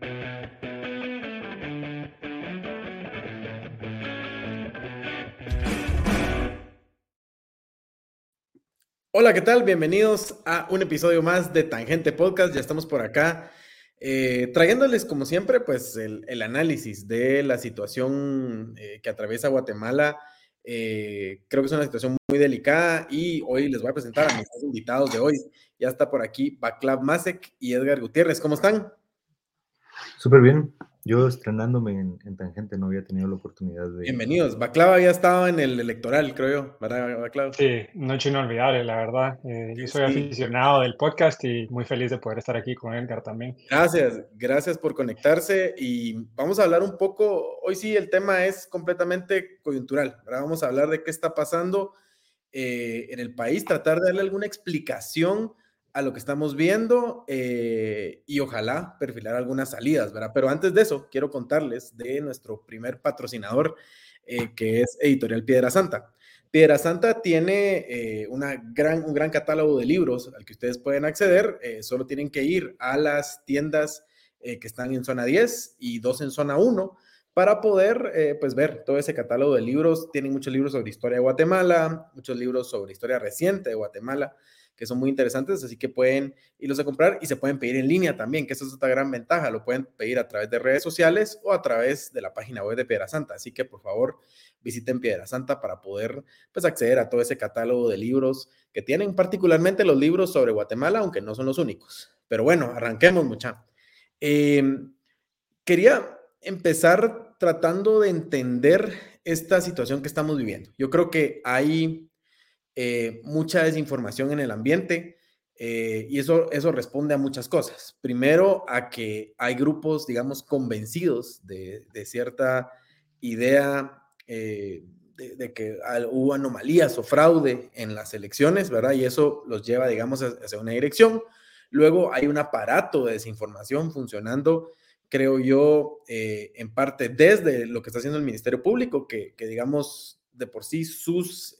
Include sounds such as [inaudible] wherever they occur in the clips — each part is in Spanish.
Hola, ¿qué tal? Bienvenidos a un episodio más de Tangente Podcast. Ya estamos por acá eh, trayéndoles, como siempre, pues el, análisis de la situación eh, que atraviesa Guatemala. Eh, creo que es una situación muy delicada y hoy les voy a presentar a mis invitados de hoy. Ya está por aquí Baclav Masek y Edgar Gutiérrez. ¿Cómo están? Súper bien. Yo estrenándome en, Tangente no había tenido la oportunidad de... Bienvenidos. Baclava había estado en el electoral, creo yo, ¿verdad, Baclava? Sí, noche inolvidable, la verdad. Eh, yo soy aficionado del podcast y muy feliz de poder estar aquí con Edgar también. Gracias, gracias por conectarse y vamos a hablar un poco, hoy sí el tema es completamente coyuntural, ¿verdad? Vamos a hablar de qué está pasando eh, en el país, tratar de darle alguna explicación a lo que estamos viendo eh, y ojalá perfilar algunas salidas, ¿verdad? Pero antes de eso, quiero contarles de nuestro primer patrocinador, eh, que es Editorial Piedra Santa. Piedra Santa tiene eh, una gran, un gran catálogo de libros al que ustedes pueden acceder. solo tienen que ir a las tiendas que están en zona 10 y dos en zona 1 para poder pues ver todo ese catálogo de libros. Tienen muchos libros sobre historia de Guatemala, muchos libros sobre historia reciente de Guatemala que son muy interesantes, así que pueden irlos a comprar y se pueden pedir en línea también, que esa es otra gran ventaja, lo pueden pedir a través de redes sociales o a través de la página web de Piedra Santa, así que por favor visiten Piedra Santa para poder pues acceder a todo ese catálogo de libros que tienen, particularmente los libros sobre Guatemala, aunque no son los únicos. Pero bueno, arranquemos mucha. Em, quería empezar tratando de entender esta situación que estamos viviendo. Yo creo que hay eh, mucha desinformación en el ambiente eh, y eso, eso responde a muchas cosas. Primero, a que hay grupos, digamos, convencidos de, cierta idea eh, de, que hubo anomalías o fraude en las elecciones, ¿verdad? Y eso los lleva, digamos, hacia una dirección. Luego hay un aparato de desinformación funcionando creo yo, en parte desde lo que está haciendo el Ministerio Público, que, digamos, de por sí sus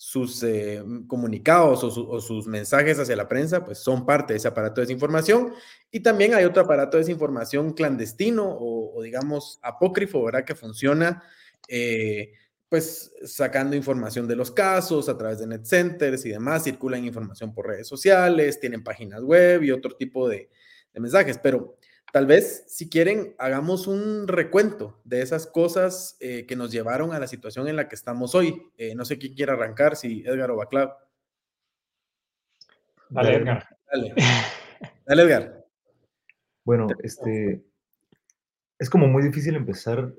sus eh, comunicados o, sus mensajes hacia la prensa, pues son parte de ese aparato de desinformación. Y también hay otro aparato de desinformación clandestino o, digamos, apócrifo, ¿verdad? Que funciona, eh, pues sacando información de los casos a través de net centers y demás, circulan información por redes sociales, tienen páginas web y otro tipo de, de mensajes. Pero Tal vez, si quieren, hagamos un recuento de esas cosas eh, que nos llevaron a la situación en la que estamos hoy. Eh, no sé quién quiere arrancar, si Edgar o Baclav. Dale, Edgar. Dale. [laughs] Dale, Edgar. Bueno, este, es como muy difícil empezar,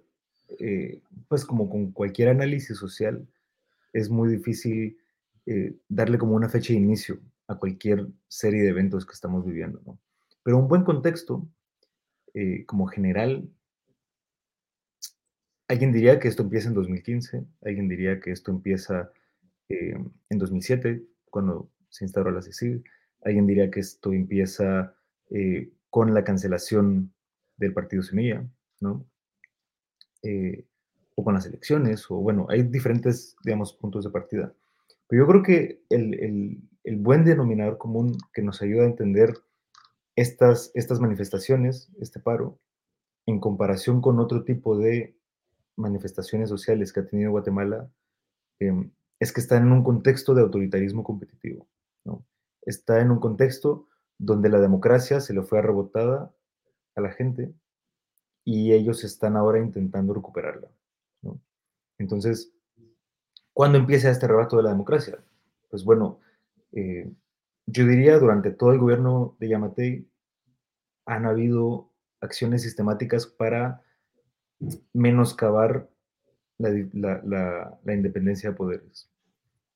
eh, pues como con cualquier análisis social, es muy difícil darle como una fecha de inicio a cualquier serie de eventos que estamos viviendo, ¿no? Pero un buen contexto eh, como general, alguien diría que esto empieza en 2015, alguien diría que esto empieza eh, en 2007, cuando se instauró la CICIG, alguien diría que esto empieza eh, con la cancelación del Partido Semilla, ¿no? o con las elecciones, o bueno, hay diferentes, digamos, puntos de partida. Pero yo creo que el buen denominador común que nos ayuda a entender estas, estas manifestaciones, este paro, en comparación con otro tipo de manifestaciones sociales que ha tenido Guatemala, em, es que está en un contexto de autoritarismo competitivo. ¿no? Está en un contexto donde la democracia se le fue arrebotada a la gente y ellos están ahora intentando recuperarla. ¿no? Entonces, ¿cuándo empieza este arrebato de la democracia? Pues bueno, eh, yo diría durante todo el gobierno de Yamatei han habido acciones sistemáticas para menoscabar la, independencia de poderes,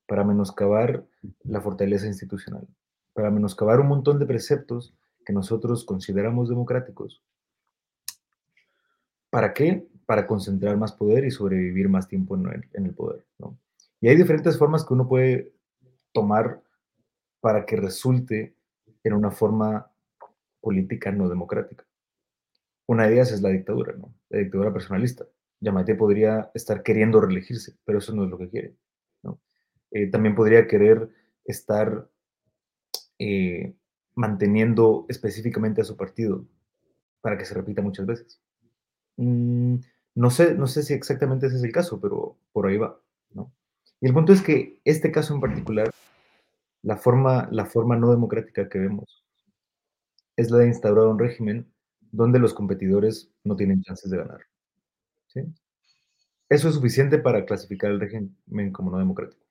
para menoscabar la fortaleza institucional, para menoscabar un montón de preceptos que nosotros consideramos democráticos. ¿Para qué? Para concentrar más poder y sobrevivir más tiempo en el, poder. Y hay diferentes formas que uno puede tomar para que resulte en una forma política no democrática. Una de ellas es la dictadura, ¿no? La dictadura personalista. Yamate podría estar queriendo reelegirse, pero eso no es lo que quiere. Eh, también podría querer estar eh, manteniendo específicamente a su partido para que se repita muchas veces. Mm, no, sé, no sé si exactamente ese es el caso, pero por ahí va. ¿no? Y el punto es que este caso en particular, la forma, la forma no democrática que vemos es la de instaurar un régimen donde los competidores no tienen chances de ganar. ¿sí? Eso es suficiente para clasificar el régimen como no democrático.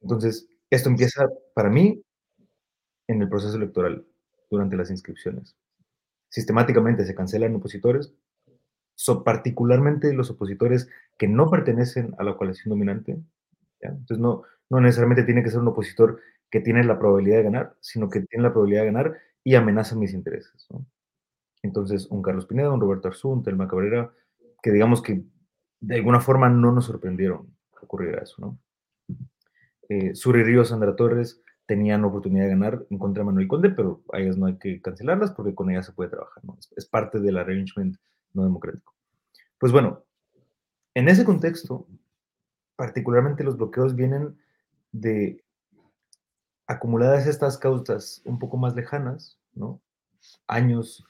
Entonces, esto empieza para mí en el proceso electoral, durante las inscripciones. Sistemáticamente se cancelan opositores, particularmente los opositores que no pertenecen a la coalición dominante. Entonces, no, no necesariamente tiene que ser un opositor que tiene la probabilidad de ganar, sino que tiene la probabilidad de ganar y amenaza mis intereses. Entonces, un Carlos Pineda, un Roberto Arzú, un Telma Cabrera, que digamos que de alguna forma no nos sorprendieron que ocurriera eso, ¿no? Eh, Suri Sandra Torres tenían oportunidad de ganar en contra de Manuel Conde, pero a ellas no hay que cancelarlas porque con ellas se puede trabajar, ¿no? Es, parte del arrangement no democrático. Pues bueno, en ese contexto, particularmente los bloqueos vienen de acumuladas estas causas un poco más lejanas, ¿no? Años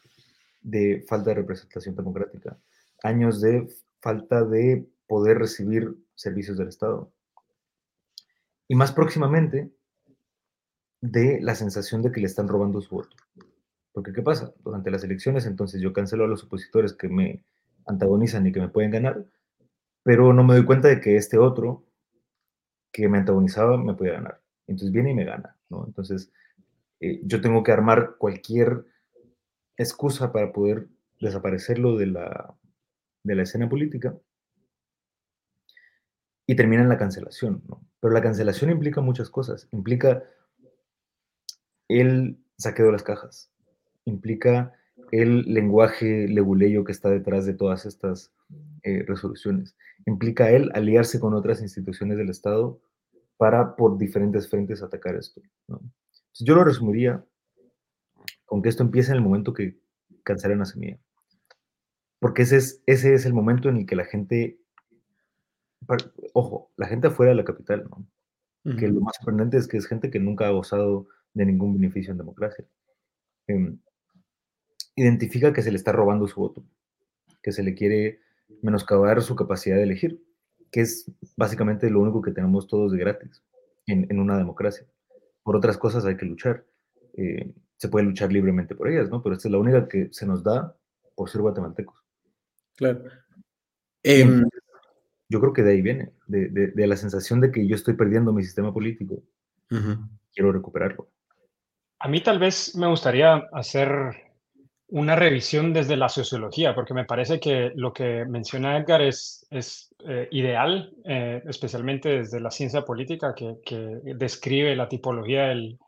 de falta de representación democrática, años de falta de poder recibir servicios del Estado. Y más próximamente, de la sensación de que le están robando su voto. Porque, ¿qué pasa? Durante las elecciones, entonces yo cancelo a los opositores que me antagonizan y que me pueden ganar, pero no me doy cuenta de que este otro que me antagonizaba me puede ganar. Entonces viene y me gana, ¿no? Entonces, eh, yo tengo que armar cualquier excusa para poder desaparecerlo de la, de la escena política y termina en la cancelación. Pero la cancelación implica muchas cosas. Implica el saqueo de las cajas, implica el lenguaje leguleyo que está detrás de todas estas eh, resoluciones, implica el aliarse con otras instituciones del Estado para por diferentes frentes atacar esto. yo lo resumiría con que esto empieza en el momento que cancelen la semilla. Porque ese es, ese es el momento en el que la gente, ojo, la gente afuera de la capital, ¿no? Que lo más sorprendente es que es gente que nunca ha gozado de ningún beneficio en democracia. Em, identifica que se le está robando su voto, que se le quiere menoscabar su capacidad de elegir, que es básicamente lo único que tenemos todos de gratis en, en una democracia. Por otras cosas hay que luchar. Eh, se puede luchar libremente por ellas, ¿no? Pero esta es la única que se nos da por ser guatemaltecos. Claro. Em, yo creo que de ahí viene, de, la sensación de que yo estoy perdiendo mi sistema político. Quiero recuperarlo. A mí tal vez me gustaría hacer una revisión desde la sociología, porque me parece que lo que menciona Edgar es, es eh, ideal, eh, especialmente desde la ciencia política, que, describe la tipología del,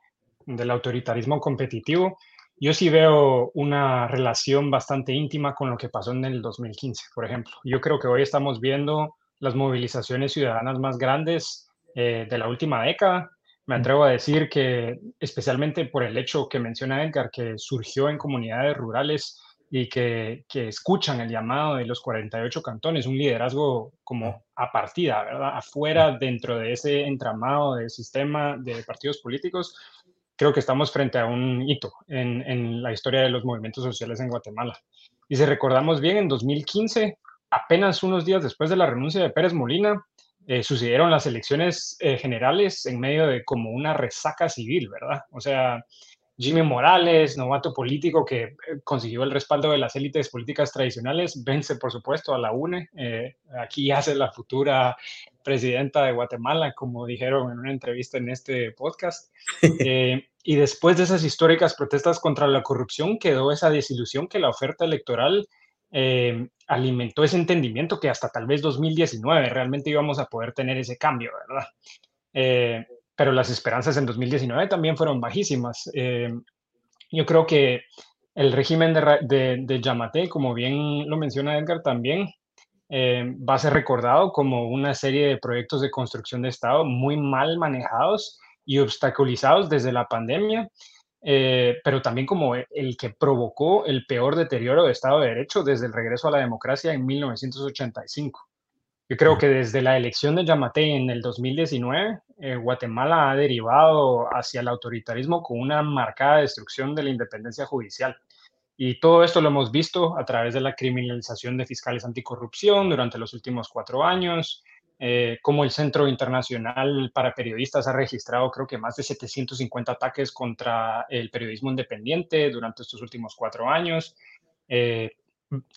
del autoritarismo competitivo yo sí veo una relación bastante íntima con lo que pasó en el 2015, por ejemplo. Yo creo que hoy estamos viendo las movilizaciones ciudadanas más grandes eh, de la última década. Me atrevo a decir que, especialmente por el hecho que menciona Edgar, que surgió en comunidades rurales y que, que escuchan el llamado de los 48 cantones, un liderazgo como a partida, ¿verdad? Afuera, dentro de ese entramado de sistema de partidos políticos, creo que estamos frente a un hito en, la historia de los movimientos sociales en Guatemala. Y si recordamos bien, en 2015, apenas unos días después de la renuncia de Pérez Molina, eh, sucedieron las elecciones eh, generales en medio de como una resaca civil, ¿verdad? O sea, Jimmy Morales, novato político que eh, consiguió el respaldo de las élites políticas tradicionales, vence, por supuesto, a la UNE. aquí hace la futura presidenta de Guatemala, como dijeron en una entrevista en este podcast. [laughs] Eh, y después de esas históricas protestas contra la corrupción, quedó esa desilusión que la oferta electoral eh, alimentó ese entendimiento que hasta tal vez 2019 realmente íbamos a poder tener ese cambio, ¿verdad? Eh, pero las esperanzas en 2019 también fueron bajísimas. yo creo que el régimen de, de, de Yamate, como bien lo menciona Edgar también, eh, va a ser recordado como una serie de proyectos de construcción de Estado muy mal manejados y obstaculizados desde la pandemia, eh, pero también como el que provocó el peor deterioro de Estado de Derecho desde el regreso a la democracia en 1985. Yo creo que desde la elección de Yamate en el 2019, eh, Guatemala ha derivado hacia el autoritarismo con una marcada destrucción de la independencia judicial. Y todo esto lo hemos visto a través de la criminalización de fiscales anticorrupción durante los últimos cuatro años, eh, como el Centro Internacional para Periodistas ha registrado creo que más de 750 ataques contra el periodismo independiente durante estos últimos cuatro años. Eh,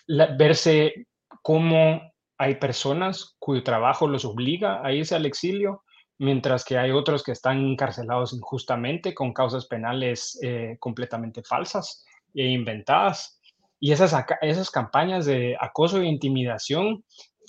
verse cómo hay personas cuyo trabajo los obliga a irse al exilio, mientras que hay otros que están encarcelados injustamente con causas penales eh, completamente falsas e inventadas. Y esas, esas campañas de acoso e intimidación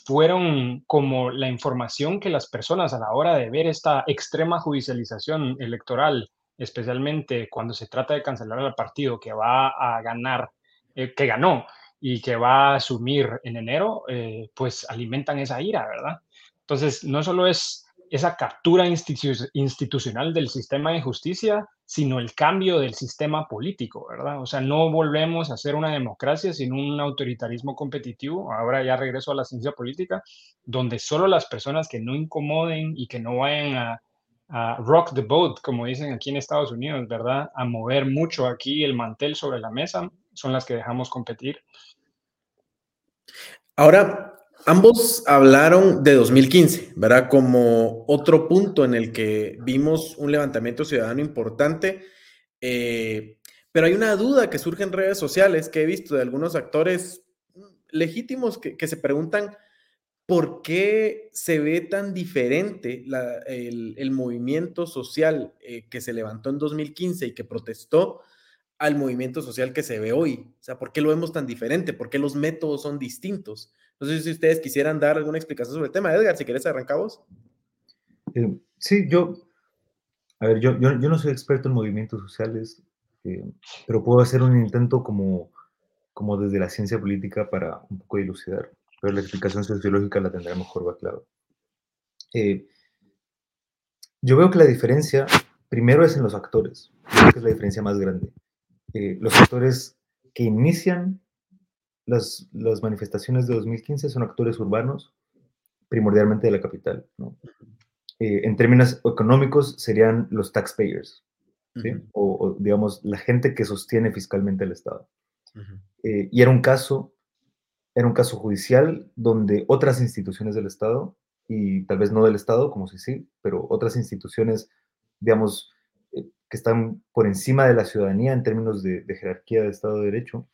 fueron como la información que las personas a la hora de ver esta extrema judicialización electoral, especialmente cuando se trata de cancelar al partido que va a ganar, eh, que ganó y que va a asumir en enero, eh, pues alimentan esa ira, ¿verdad? Entonces, no solo es esa captura institucional del sistema de justicia, sino el cambio del sistema político, ¿verdad? O sea, no volvemos a ser una democracia, sino un autoritarismo competitivo. Ahora ya regreso a la ciencia política, donde solo las personas que no incomoden y que no vayan a, a rock the boat, como dicen aquí en Estados Unidos, ¿verdad? A mover mucho aquí el mantel sobre la mesa, son las que dejamos competir. Ahora, Ambos hablaron de 2015, ¿verdad? Como otro punto en el que vimos un levantamiento ciudadano importante, eh, pero hay una duda que surge en redes sociales que he visto de algunos actores legítimos que, se preguntan por qué se ve tan diferente el, movimiento social eh, que se levantó en 2015 y que protestó al movimiento social que se ve hoy. O sea, ¿por qué lo vemos tan diferente? ¿Por qué los métodos son distintos? No sé si ustedes quisieran dar alguna explicación sobre el tema. Edgar, si quieres, arrancamos. Eh, sí, yo, a ver, yo, yo, no soy experto en movimientos sociales, eh, pero puedo hacer un intento como, como desde la ciencia política para un poco dilucidar, pero la explicación sociológica la tendrá mejor va claro. Eh, yo veo que la diferencia, primero es en los actores, creo que es la diferencia más grande. los actores que inician las, las, manifestaciones de 2015 son actores urbanos, primordialmente de la capital. Eh, en términos económicos serían los taxpayers, o, digamos la gente que sostiene fiscalmente el Estado. Eh, y era un caso, era un caso judicial donde otras instituciones del Estado, y tal vez no del Estado, como si sí, pero otras instituciones, digamos, eh, que están por encima de la ciudadanía en términos de, jerarquía de Estado de Derecho,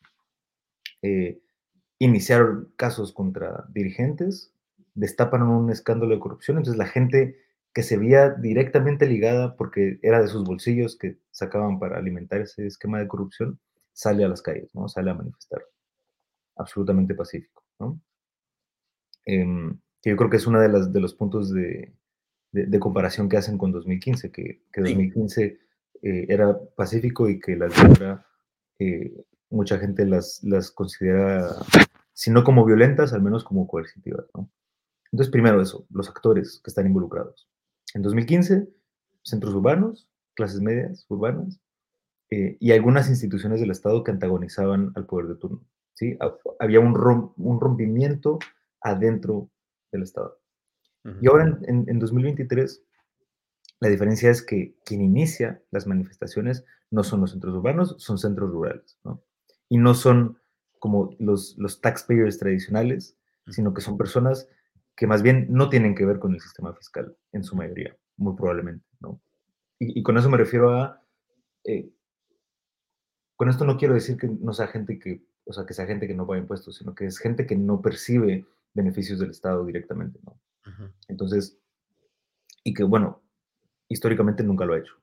iniciaron casos contra dirigentes, destapan un escándalo de corrupción, entonces la gente que se veía directamente ligada porque era de sus bolsillos que sacaban para alimentar ese esquema de corrupción, sale a las calles, ¿no? Sale a manifestar. Absolutamente pacífico, ¿no? Em, que yo creo que es uno de, las, de los puntos de, de, comparación que hacen con 2015, que, que 2015 eh, era pacífico y que la guerra eh, mucha gente las, las considera, si no como violentas, al menos como coercitivas. ¿no? Entonces, primero eso, los actores que están involucrados. En 2015, centros urbanos, clases medias urbanas, eh, y algunas instituciones del Estado que antagonizaban al poder de turno. ¿sí? Había un, un rompimiento adentro del Estado. Y ahora en, en, 2023, la diferencia es que quien inicia las manifestaciones no son los centros urbanos, son centros rurales. ¿no? y no son como los, los taxpayers tradicionales, sino que son personas que más bien no tienen que ver con el sistema fiscal en su mayoría, muy probablemente, ¿no? Y, con eso me refiero a, eh, con esto no quiero decir que no sea gente que, o sea, que sea gente que no paga impuestos, sino que es gente que no percibe beneficios del Estado directamente, ¿no? Entonces, y que bueno, históricamente nunca lo ha hecho.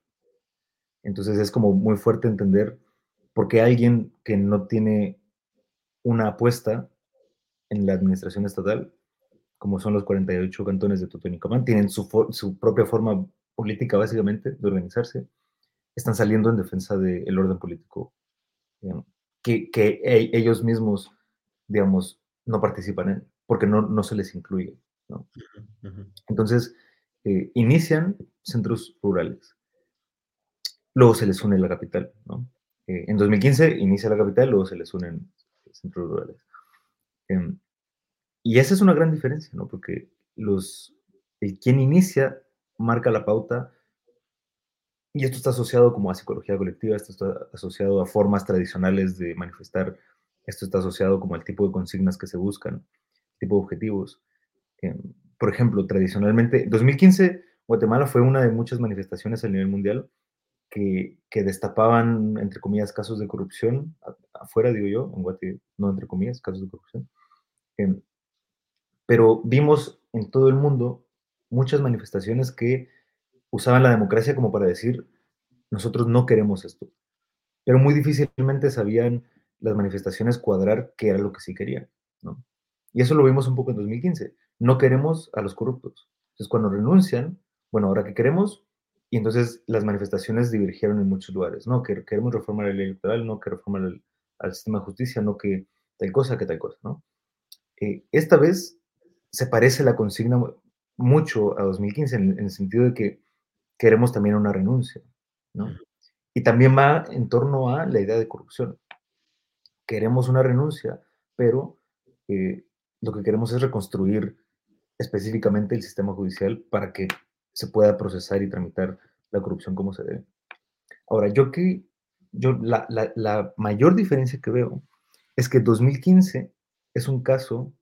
Entonces es como muy fuerte entender porque alguien que no tiene una apuesta en la administración estatal, como son los 48 cantones de Totonicamán, tienen su, su, propia forma política básicamente de organizarse, están saliendo en defensa del orden político que, que e, ellos mismos, digamos, no participan en, porque no, no se les incluye. ¿no? Entonces, eh, inician centros rurales, luego se les une la capital, ¿no? Eh, en 2015 inicia la capital, luego se les unen centros rurales. Em, y esa es una gran diferencia, ¿no? Porque los, el quien inicia marca la pauta y esto está asociado como a psicología colectiva, esto está asociado a formas tradicionales de manifestar, esto está asociado como al tipo de consignas que se buscan, tipo de objetivos. Em, por ejemplo, tradicionalmente, 2015 Guatemala fue una de muchas manifestaciones a nivel mundial que, que destapaban, entre comillas, casos de corrupción, afuera digo yo, en Guatemala, no entre comillas, casos de corrupción. Em, pero vimos en todo el mundo muchas manifestaciones que usaban la democracia como para decir, nosotros no queremos esto. Pero muy difícilmente sabían las manifestaciones cuadrar qué era lo que sí querían. ¿no? Y eso lo vimos un poco en 2015. No queremos a los corruptos. Entonces, cuando renuncian, bueno, ahora que queremos, y entonces las manifestaciones divergieron en muchos lugares. No, que queremos reformar la ley electoral, no que reformar el, al sistema de justicia, no que tal cosa, que tal cosa, ¿no? Eh, esta vez se parece la consigna mucho a 2015 en, en el sentido de que queremos también una renuncia, ¿no? Y también va en torno a la idea de corrupción. Queremos una renuncia, pero eh, lo que queremos es reconstruir específicamente el sistema judicial para que se pueda procesar y tramitar la corrupción como se debe. Ahora, yo que yo la, la, la mayor diferencia que veo es que 2015 es un caso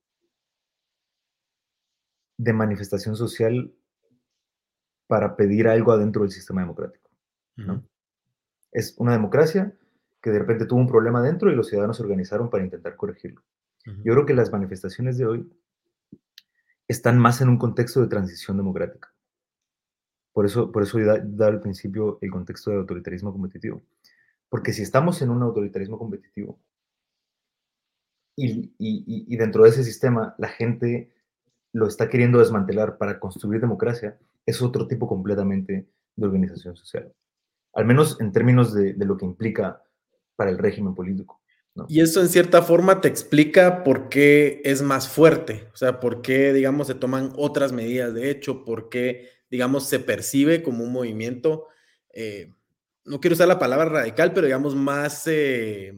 de manifestación social para pedir algo adentro del sistema democrático. ¿no? Es una democracia que de repente tuvo un problema adentro y los ciudadanos se organizaron para intentar corregirlo. Yo creo que las manifestaciones de hoy están más en un contexto de transición democrática. Por eso, por eso he dado al principio el contexto de autoritarismo competitivo. Porque si estamos en un autoritarismo competitivo y, y, y dentro de ese sistema la gente lo está queriendo desmantelar para construir democracia, es otro tipo completamente de organización social. Al menos en términos de, de lo que implica para el régimen político. Y eso en cierta forma te explica por qué es más fuerte, o sea, por qué, digamos, se toman otras medidas de hecho, por qué, digamos, se percibe como un movimiento, eh, no quiero usar la palabra radical, pero digamos más, eh,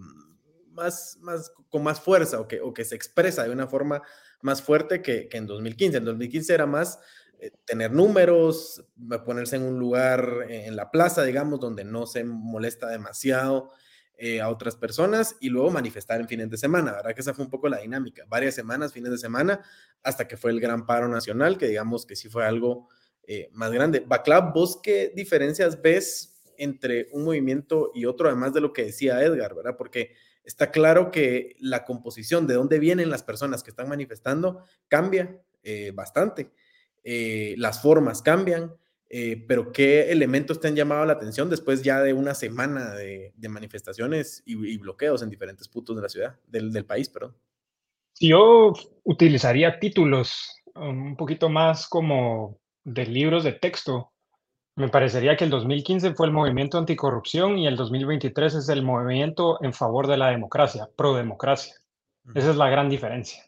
más, más, con más fuerza o que, o que se expresa de una forma más fuerte que, que en 2015. En 2015 era más eh, tener números, ponerse en un lugar eh, en la plaza, digamos, donde no se molesta demasiado eh, a otras personas y luego manifestar en fines de semana, ¿verdad? Que esa fue un poco la dinámica, varias semanas, fines de semana, hasta que fue el gran paro nacional, que digamos que sí fue algo eh, más grande. Baclav, ¿vos qué diferencias ves entre un movimiento y otro, además de lo que decía Edgar, ¿verdad? Porque está claro que la composición de dónde vienen las personas que están manifestando cambia eh, bastante. Eh, las formas cambian, eh, pero ¿qué elementos te han llamado la atención después ya de una semana de, manifestaciones y, bloqueos en diferentes puntos de la ciudad, del, del país, perdón? Yo utilizaría títulos um, un poquito más como de libros de texto. Me parecería que el 2015 fue el movimiento anticorrupción y el 2023 es el movimiento en favor de la democracia, pro democracia. Esa es la gran diferencia.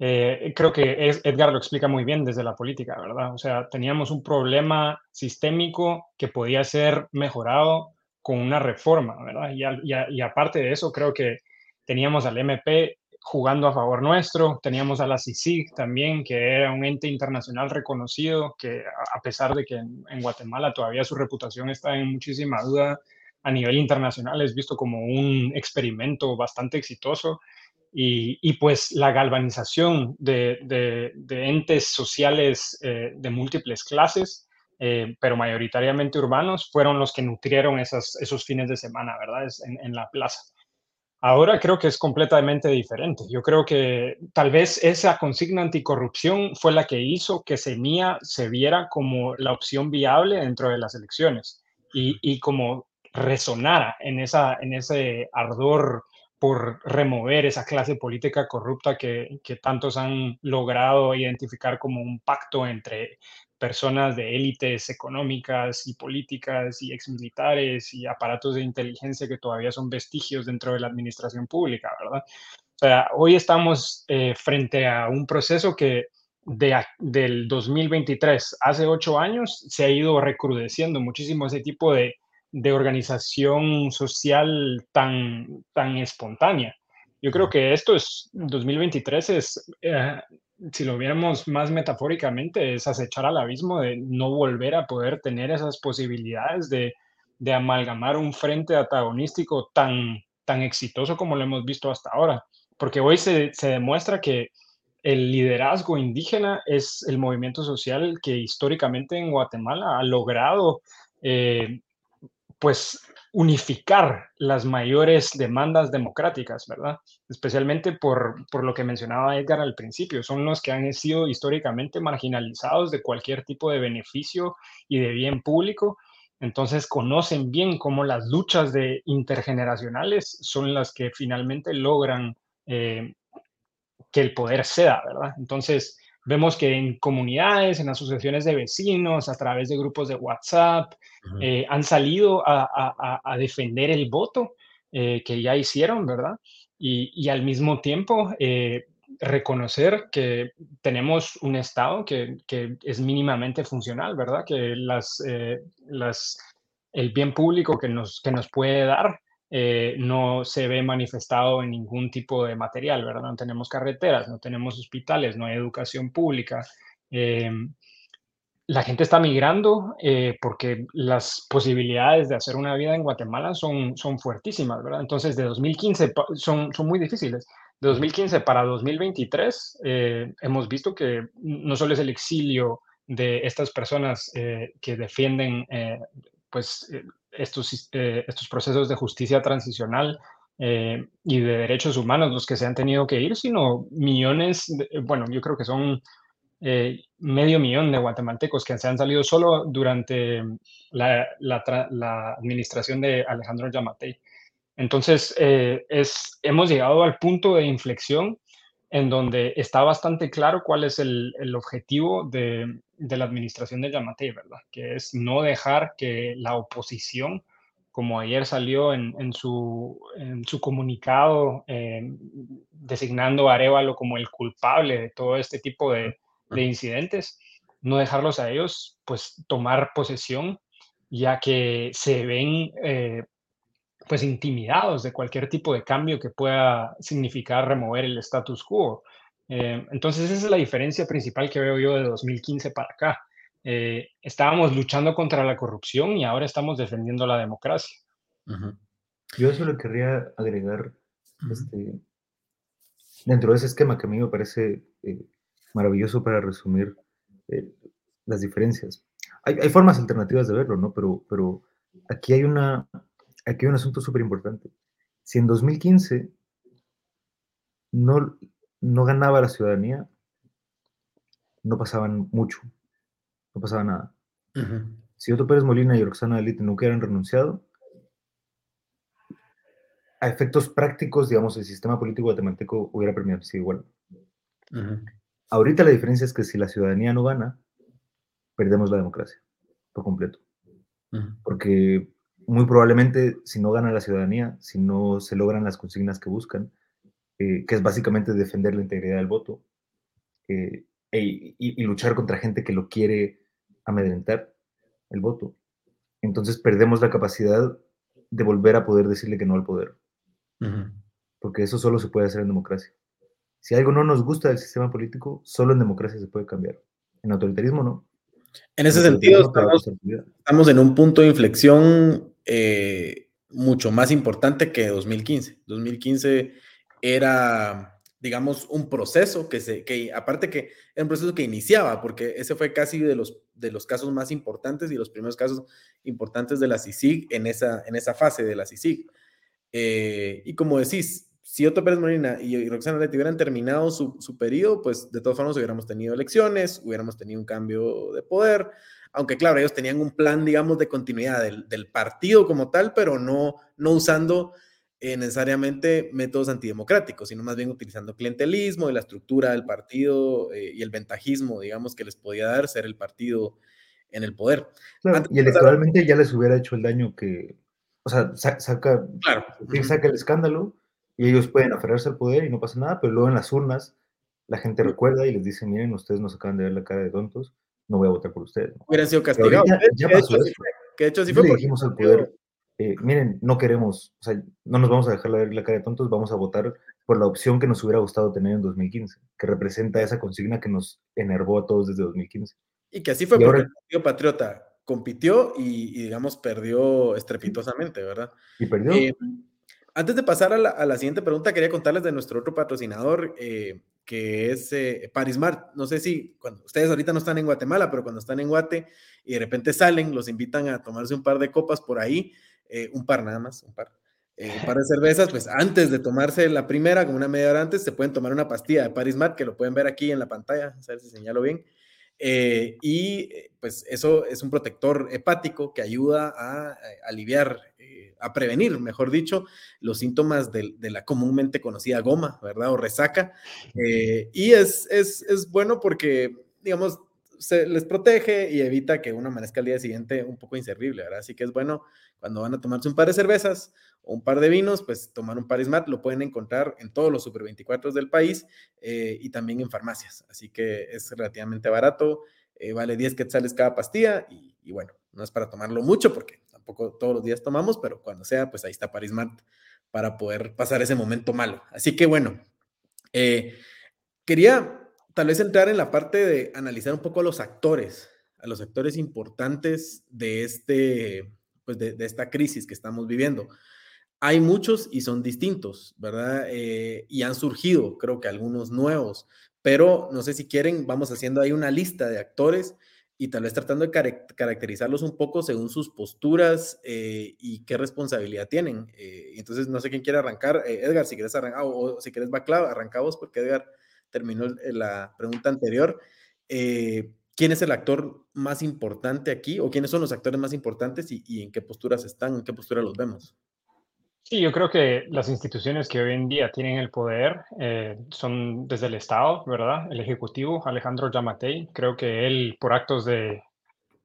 Eh, creo que es, Edgar lo explica muy bien desde la política, ¿verdad? O sea, teníamos un problema sistémico que podía ser mejorado con una reforma, ¿verdad? Y, y, y, aparte de eso, creo que teníamos al MP jugando a favor nuestro, teníamos a la CICIG también, que era un ente internacional reconocido, que a pesar de que en, Guatemala todavía su reputación está en muchísima duda, a nivel internacional es visto como un experimento bastante exitoso y, pues la galvanización de, entes sociales eh, de múltiples clases, eh, pero mayoritariamente urbanos, fueron los que nutrieron esos fines de semana, ¿verdad? En, la plaza. Ahora creo que es completamente diferente. Yo creo que tal vez esa consigna anticorrupción fue la que hizo que Semilla se viera como la opción viable dentro de las elecciones y, y como resonara en, esa, en ese ardor por remover esa clase política corrupta que, que, tantos han logrado identificar como un pacto entre personas de élites económicas y políticas y exmilitares y aparatos de inteligencia que todavía son vestigios dentro de la administración pública, ¿verdad? O sea, hoy estamos eh, frente a un proceso que de, del 2023, hace ocho años, se ha ido recrudeciendo muchísimo ese tipo de, de organización social tan, tan espontánea. Yo creo que esto es, 2023 es, eh, si lo viéramos más metafóricamente, es acechar al abismo de no volver a poder tener esas posibilidades de, de amalgamar un frente antagonístico tan, tan exitoso como lo hemos visto hasta ahora. Porque hoy se, se demuestra que el liderazgo indígena es el movimiento social que históricamente en Guatemala ha logrado eh, pues unificar las mayores demandas democráticas, ¿verdad? Especialmente por, por, lo que mencionaba Edgar al principio, son los que han sido históricamente marginalizados de cualquier tipo de beneficio y de bien público. Entonces conocen bien cómo las luchas de intergeneracionales son las que finalmente logran eh, que el poder ceda, ¿verdad? Entonces, vemos que en comunidades, en asociaciones de vecinos, a través de grupos de WhatsApp, eh, han salido a, defender el voto eh, que ya hicieron, ¿verdad? Y, al mismo tiempo eh, reconocer que tenemos un Estado que, es mínimamente funcional, ¿verdad? Que las, las, el bien público que nos, que nos puede dar eh, no se ve manifestado en ningún tipo de material, ¿verdad? No tenemos carreteras, no tenemos hospitales, no hay educación pública. Eh, la gente está migrando eh, porque las posibilidades de hacer una vida en Guatemala son, son fuertísimas, ¿verdad? Entonces, de 2015 son, son muy difíciles. De 2015 para 2023 hemos visto que no solo es el exilio de estas personas que defienden pues estos, eh, estos procesos de justicia transicional eh, y de derechos humanos los que se han tenido que ir, sino millones, bueno, yo creo que son eh, medio millón de guatemaltecos que se han salido solo durante la, la, administración de Alejandro Yamatei. Entonces, es, hemos llegado al punto de inflexión en donde está bastante claro cuál es el, el objetivo de, de la administración de Yamate, ¿verdad? Que es no dejar que la oposición, como ayer salió en, en, su, en su, comunicado eh, designando a Arevalo como el culpable de todo este tipo de, de, incidentes, no dejarlos a ellos pues tomar posesión, ya que se ven eh, pues intimidados de cualquier tipo de cambio que pueda significar remover el status quo. Eh, entonces esa es la diferencia principal que veo yo de 2015 para acá. Eh, estábamos luchando contra la corrupción y ahora estamos defendiendo la democracia. Yo eso le querría agregar este, dentro de ese esquema que a mí me parece eh, maravilloso para resumir las diferencias. Hay, hay, formas alternativas de verlo, ¿no? Pero, pero aquí, hay una, aquí hay un asunto súper importante. Si en 2015 no, no ganaba la ciudadanía, no pasaban mucho, no pasaba nada. Si Otto Pérez Molina y Roxana Elite no hubieran renunciado, a efectos prácticos, digamos, el sistema político guatemalteco hubiera permanecido igual. Ahorita la diferencia es que si la ciudadanía no gana, perdemos la democracia por completo. Porque muy probablemente si no gana la ciudadanía, si no se logran las consignas que buscan, eh, que es básicamente defender la integridad del voto eh, e, y, luchar contra gente que lo quiere amedrentar el voto. Entonces perdemos la capacidad de volver a poder decirle que no al poder. Porque eso solo se puede hacer en democracia. Si algo no nos gusta del sistema político, solo en democracia se puede cambiar. En autoritarismo no. En ese sentido, estamos, en un punto de inflexión eh, mucho más importante que 2015. 2015 era, digamos, un proceso que se, que aparte que era un proceso que iniciaba, porque ese fue casi de los, de los casos más importantes y los primeros casos importantes de la CICIG en esa, en esa fase de la CICIG. Eh, y como decís, si Otto Pérez Molina y, Roxana Leti hubieran terminado su, su periodo, pues de todas formas hubiéramos tenido elecciones, hubiéramos tenido un cambio de poder, aunque claro, ellos tenían un plan, digamos, de continuidad del, del partido como tal, pero no, no usando eh, necesariamente métodos antidemocráticos, sino más bien utilizando clientelismo y la estructura del partido eh, y el ventajismo, digamos, que les podía dar ser el partido en el poder. y electoralmente ya les hubiera hecho el daño que, o sea, saca, claro. saca el escándalo y ellos pueden aferrarse al poder y no pasa nada, pero luego en las urnas la gente recuerda y les dice, miren, ustedes nos acaban de ver la cara de tontos, no voy a votar por ustedes. Hubieran sido castigados. Ya, pasó eso. Que de hecho así fue. Le dijimos al poder, eh, miren, no queremos, o sea, no nos vamos a dejar la, la cara de tontos, vamos a votar por la opción que nos hubiera gustado tener en 2015, que representa esa consigna que nos enervó a todos desde 2015. Y que así fue, porque el Partido Patriota compitió y, digamos, perdió estrepitosamente, ¿verdad? Y perdió. Eh, antes de pasar a la, siguiente pregunta, quería contarles de nuestro otro patrocinador, eh, que es eh, Parismart. No sé si cuando ustedes ahorita no están en Guatemala, pero cuando están en Guate y de repente salen, los invitan a tomarse un par de copas por ahí, eh, un par nada más, un par. par de cervezas, pues antes de tomarse la primera, como una media hora antes, se pueden tomar una pastilla de Parismart, que lo pueden ver aquí en la pantalla, a ver si señalo bien. y pues eso es un protector hepático que ayuda a aliviar a prevenir, mejor dicho, los síntomas de, la comúnmente conocida goma, ¿verdad? O resaca. Eh, y es, es, bueno porque, digamos, se les protege y evita que uno amanezca al día siguiente un poco inservible, ¿verdad? Así que es bueno cuando van a tomarse un par de cervezas o un par de vinos, pues tomar un Parismat, lo pueden encontrar en todos los Super 24 del país eh, y también en farmacias. Así que es relativamente barato, eh, vale 10 quetzales cada pastilla y bueno, no es para tomarlo mucho porque tampoco todos los días tomamos, pero cuando sea, pues ahí está Parismart para poder pasar ese momento malo. Así que bueno, eh, quería tal vez entrar en la parte de analizar un poco a los actores, a los actores importantes de, este, pues de, esta crisis que estamos viviendo. Hay muchos y son distintos, ¿verdad? Eh, y han surgido, creo que algunos nuevos, pero no sé si quieren, vamos haciendo ahí una lista de actores y tal vez tratando de caracterizarlos un poco según sus posturas eh, y qué responsabilidad tienen. Eh, entonces, no sé quién quiere arrancar. Eh, Edgar, si quieres arrancar, o, si quieres Baclava, arrancamos porque Edgar terminó la pregunta anterior. ¿Quién es el actor más importante aquí o quiénes son los actores más importantes y, y en qué posturas están, en qué postura los vemos? Sí, yo creo que las instituciones que hoy en día tienen el poder eh, son desde el Estado, ¿verdad? El Ejecutivo, Alejandro Yamatei, creo que él, por actos de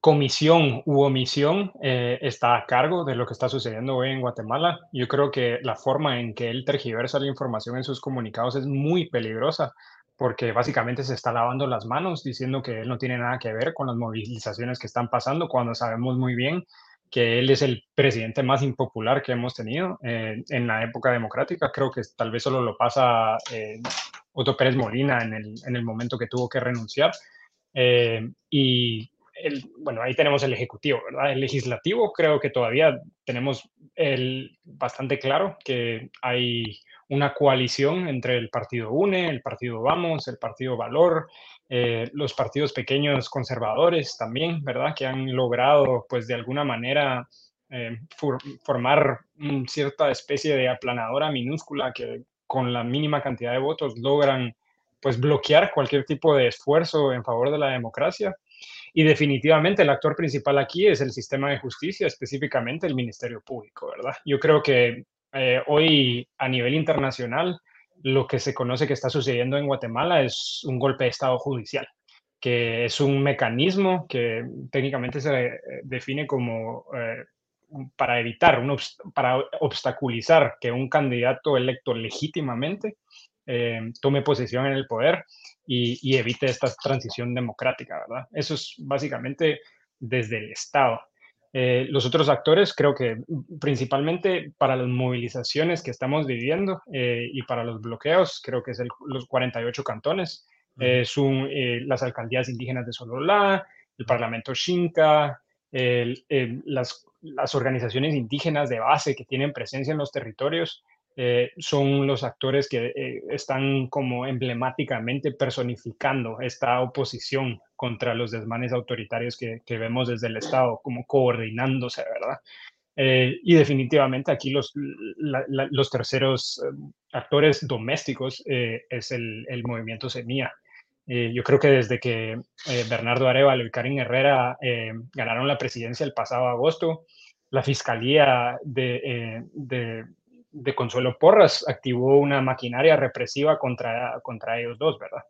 comisión u omisión, eh, está a cargo de lo que está sucediendo hoy en Guatemala. Yo creo que la forma en que él tergiversa la información en sus comunicados es muy peligrosa porque básicamente se está lavando las manos diciendo que él no tiene nada que ver con las movilizaciones que están pasando cuando sabemos muy bien que él es el presidente más impopular que hemos tenido eh, en la época democrática. Creo que tal vez solo lo pasa eh, Otto Pérez Molina en el, en momento que tuvo que renunciar. Eh, y bueno, ahí tenemos el Ejecutivo, ¿verdad? El Legislativo creo que todavía tenemos bastante claro que hay una coalición entre el Partido UNE, el Partido Vamos, el Partido Valor, eh, los partidos pequeños conservadores también, ¿verdad? Que han logrado, pues, de alguna manera eh, formar cierta especie de aplanadora minúscula que con la mínima cantidad de votos logran, pues, bloquear cualquier tipo de esfuerzo en favor de la democracia. Y definitivamente el actor principal aquí es el sistema de justicia, específicamente el Ministerio Público, ¿verdad? Yo creo que eh, hoy a nivel internacional lo que se conoce que está sucediendo en Guatemala es un golpe de Estado judicial, que es un mecanismo que técnicamente se eh, define como eh, para evitar, para obstaculizar que un candidato electo legítimamente eh, tome posesión en el poder y, y, evite esta transición democrática, ¿verdad? Eso es básicamente desde el Estado. Eh, los otros actores, creo que principalmente para las movilizaciones que estamos viviendo eh, y para los bloqueos, creo que es los 48 cantones, son eh, las alcaldías indígenas de Sololá, el Parlamento Xinca, las, las, organizaciones indígenas de base que tienen presencia en los territorios, son los actores que están como emblemáticamente personificando esta oposición contra los desmanes autoritarios que, vemos desde el Estado, como coordinándose, ¿verdad? Eh, y definitivamente aquí los, los terceros eh, actores domésticos eh, es el, el, movimiento Semilla. yo creo que desde que Bernardo Arevalo y Karin Herrera ganaron la presidencia el pasado agosto, la Fiscalía de, de, de Consuelo Porras activó una maquinaria represiva contra, contra ellos dos, ¿verdad?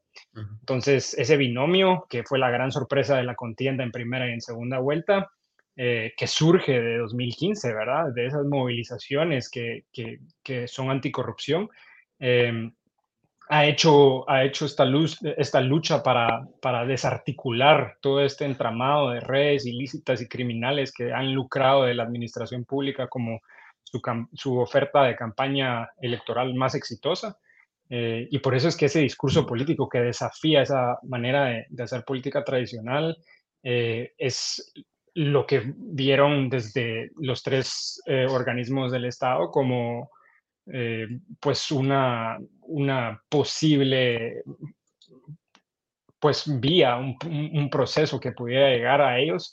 Entonces, ese binomio, que fue la gran sorpresa de la contienda en primera y en segunda vuelta, eh, que surge de 2015, ¿verdad? De esas movilizaciones que, que, son anticorrupción, em, ha hecho, ha hecho esta, luz, esta lucha para, para desarticular todo este entramado de redes ilícitas y criminales que han lucrado de la administración pública como su, oferta de campaña electoral más exitosa. Eh, y por eso es que ese discurso político que desafía esa manera de, hacer política tradicional eh, es lo que vieron desde los tres eh, organismos del Estado como pues una, una posible pues vía, un, proceso que pudiera llegar a ellos,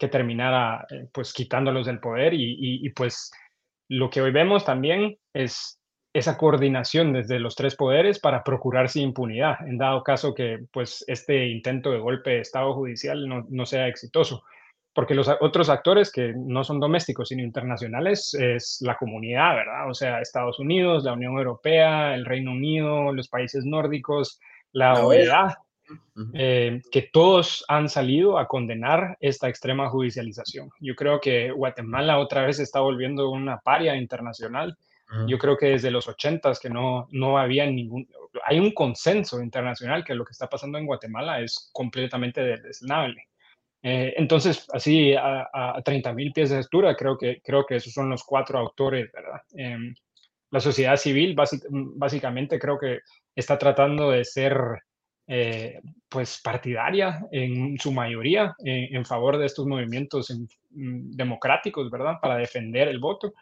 que terminara pues quitándolos del poder y, pues lo que hoy vemos también es esa coordinación desde los tres poderes para procurarse impunidad, en dado caso que pues este intento de golpe de Estado judicial no, no sea exitoso porque los otros actores que no son domésticos sino internacionales es la comunidad, ¿verdad? O sea, Estados Unidos, la Unión Europea, el Reino Unido, los países nórdicos, la OEA, eh, que todos han salido a condenar esta extrema judicialización. Yo creo que Guatemala otra vez está volviendo una paria internacional. Yo creo que desde los ochentas que no, no había ningún, hay un consenso internacional que lo que está pasando en Guatemala es completamente desnable. Eh, entonces, así a, a 30.000 pies de altura, creo que, creo que esos son los cuatro autores, ¿verdad? Em, la sociedad civil básicamente creo que está tratando de ser eh, pues partidaria en su mayoría en, favor de estos movimientos mm, democráticos, ¿verdad? Para defender el voto,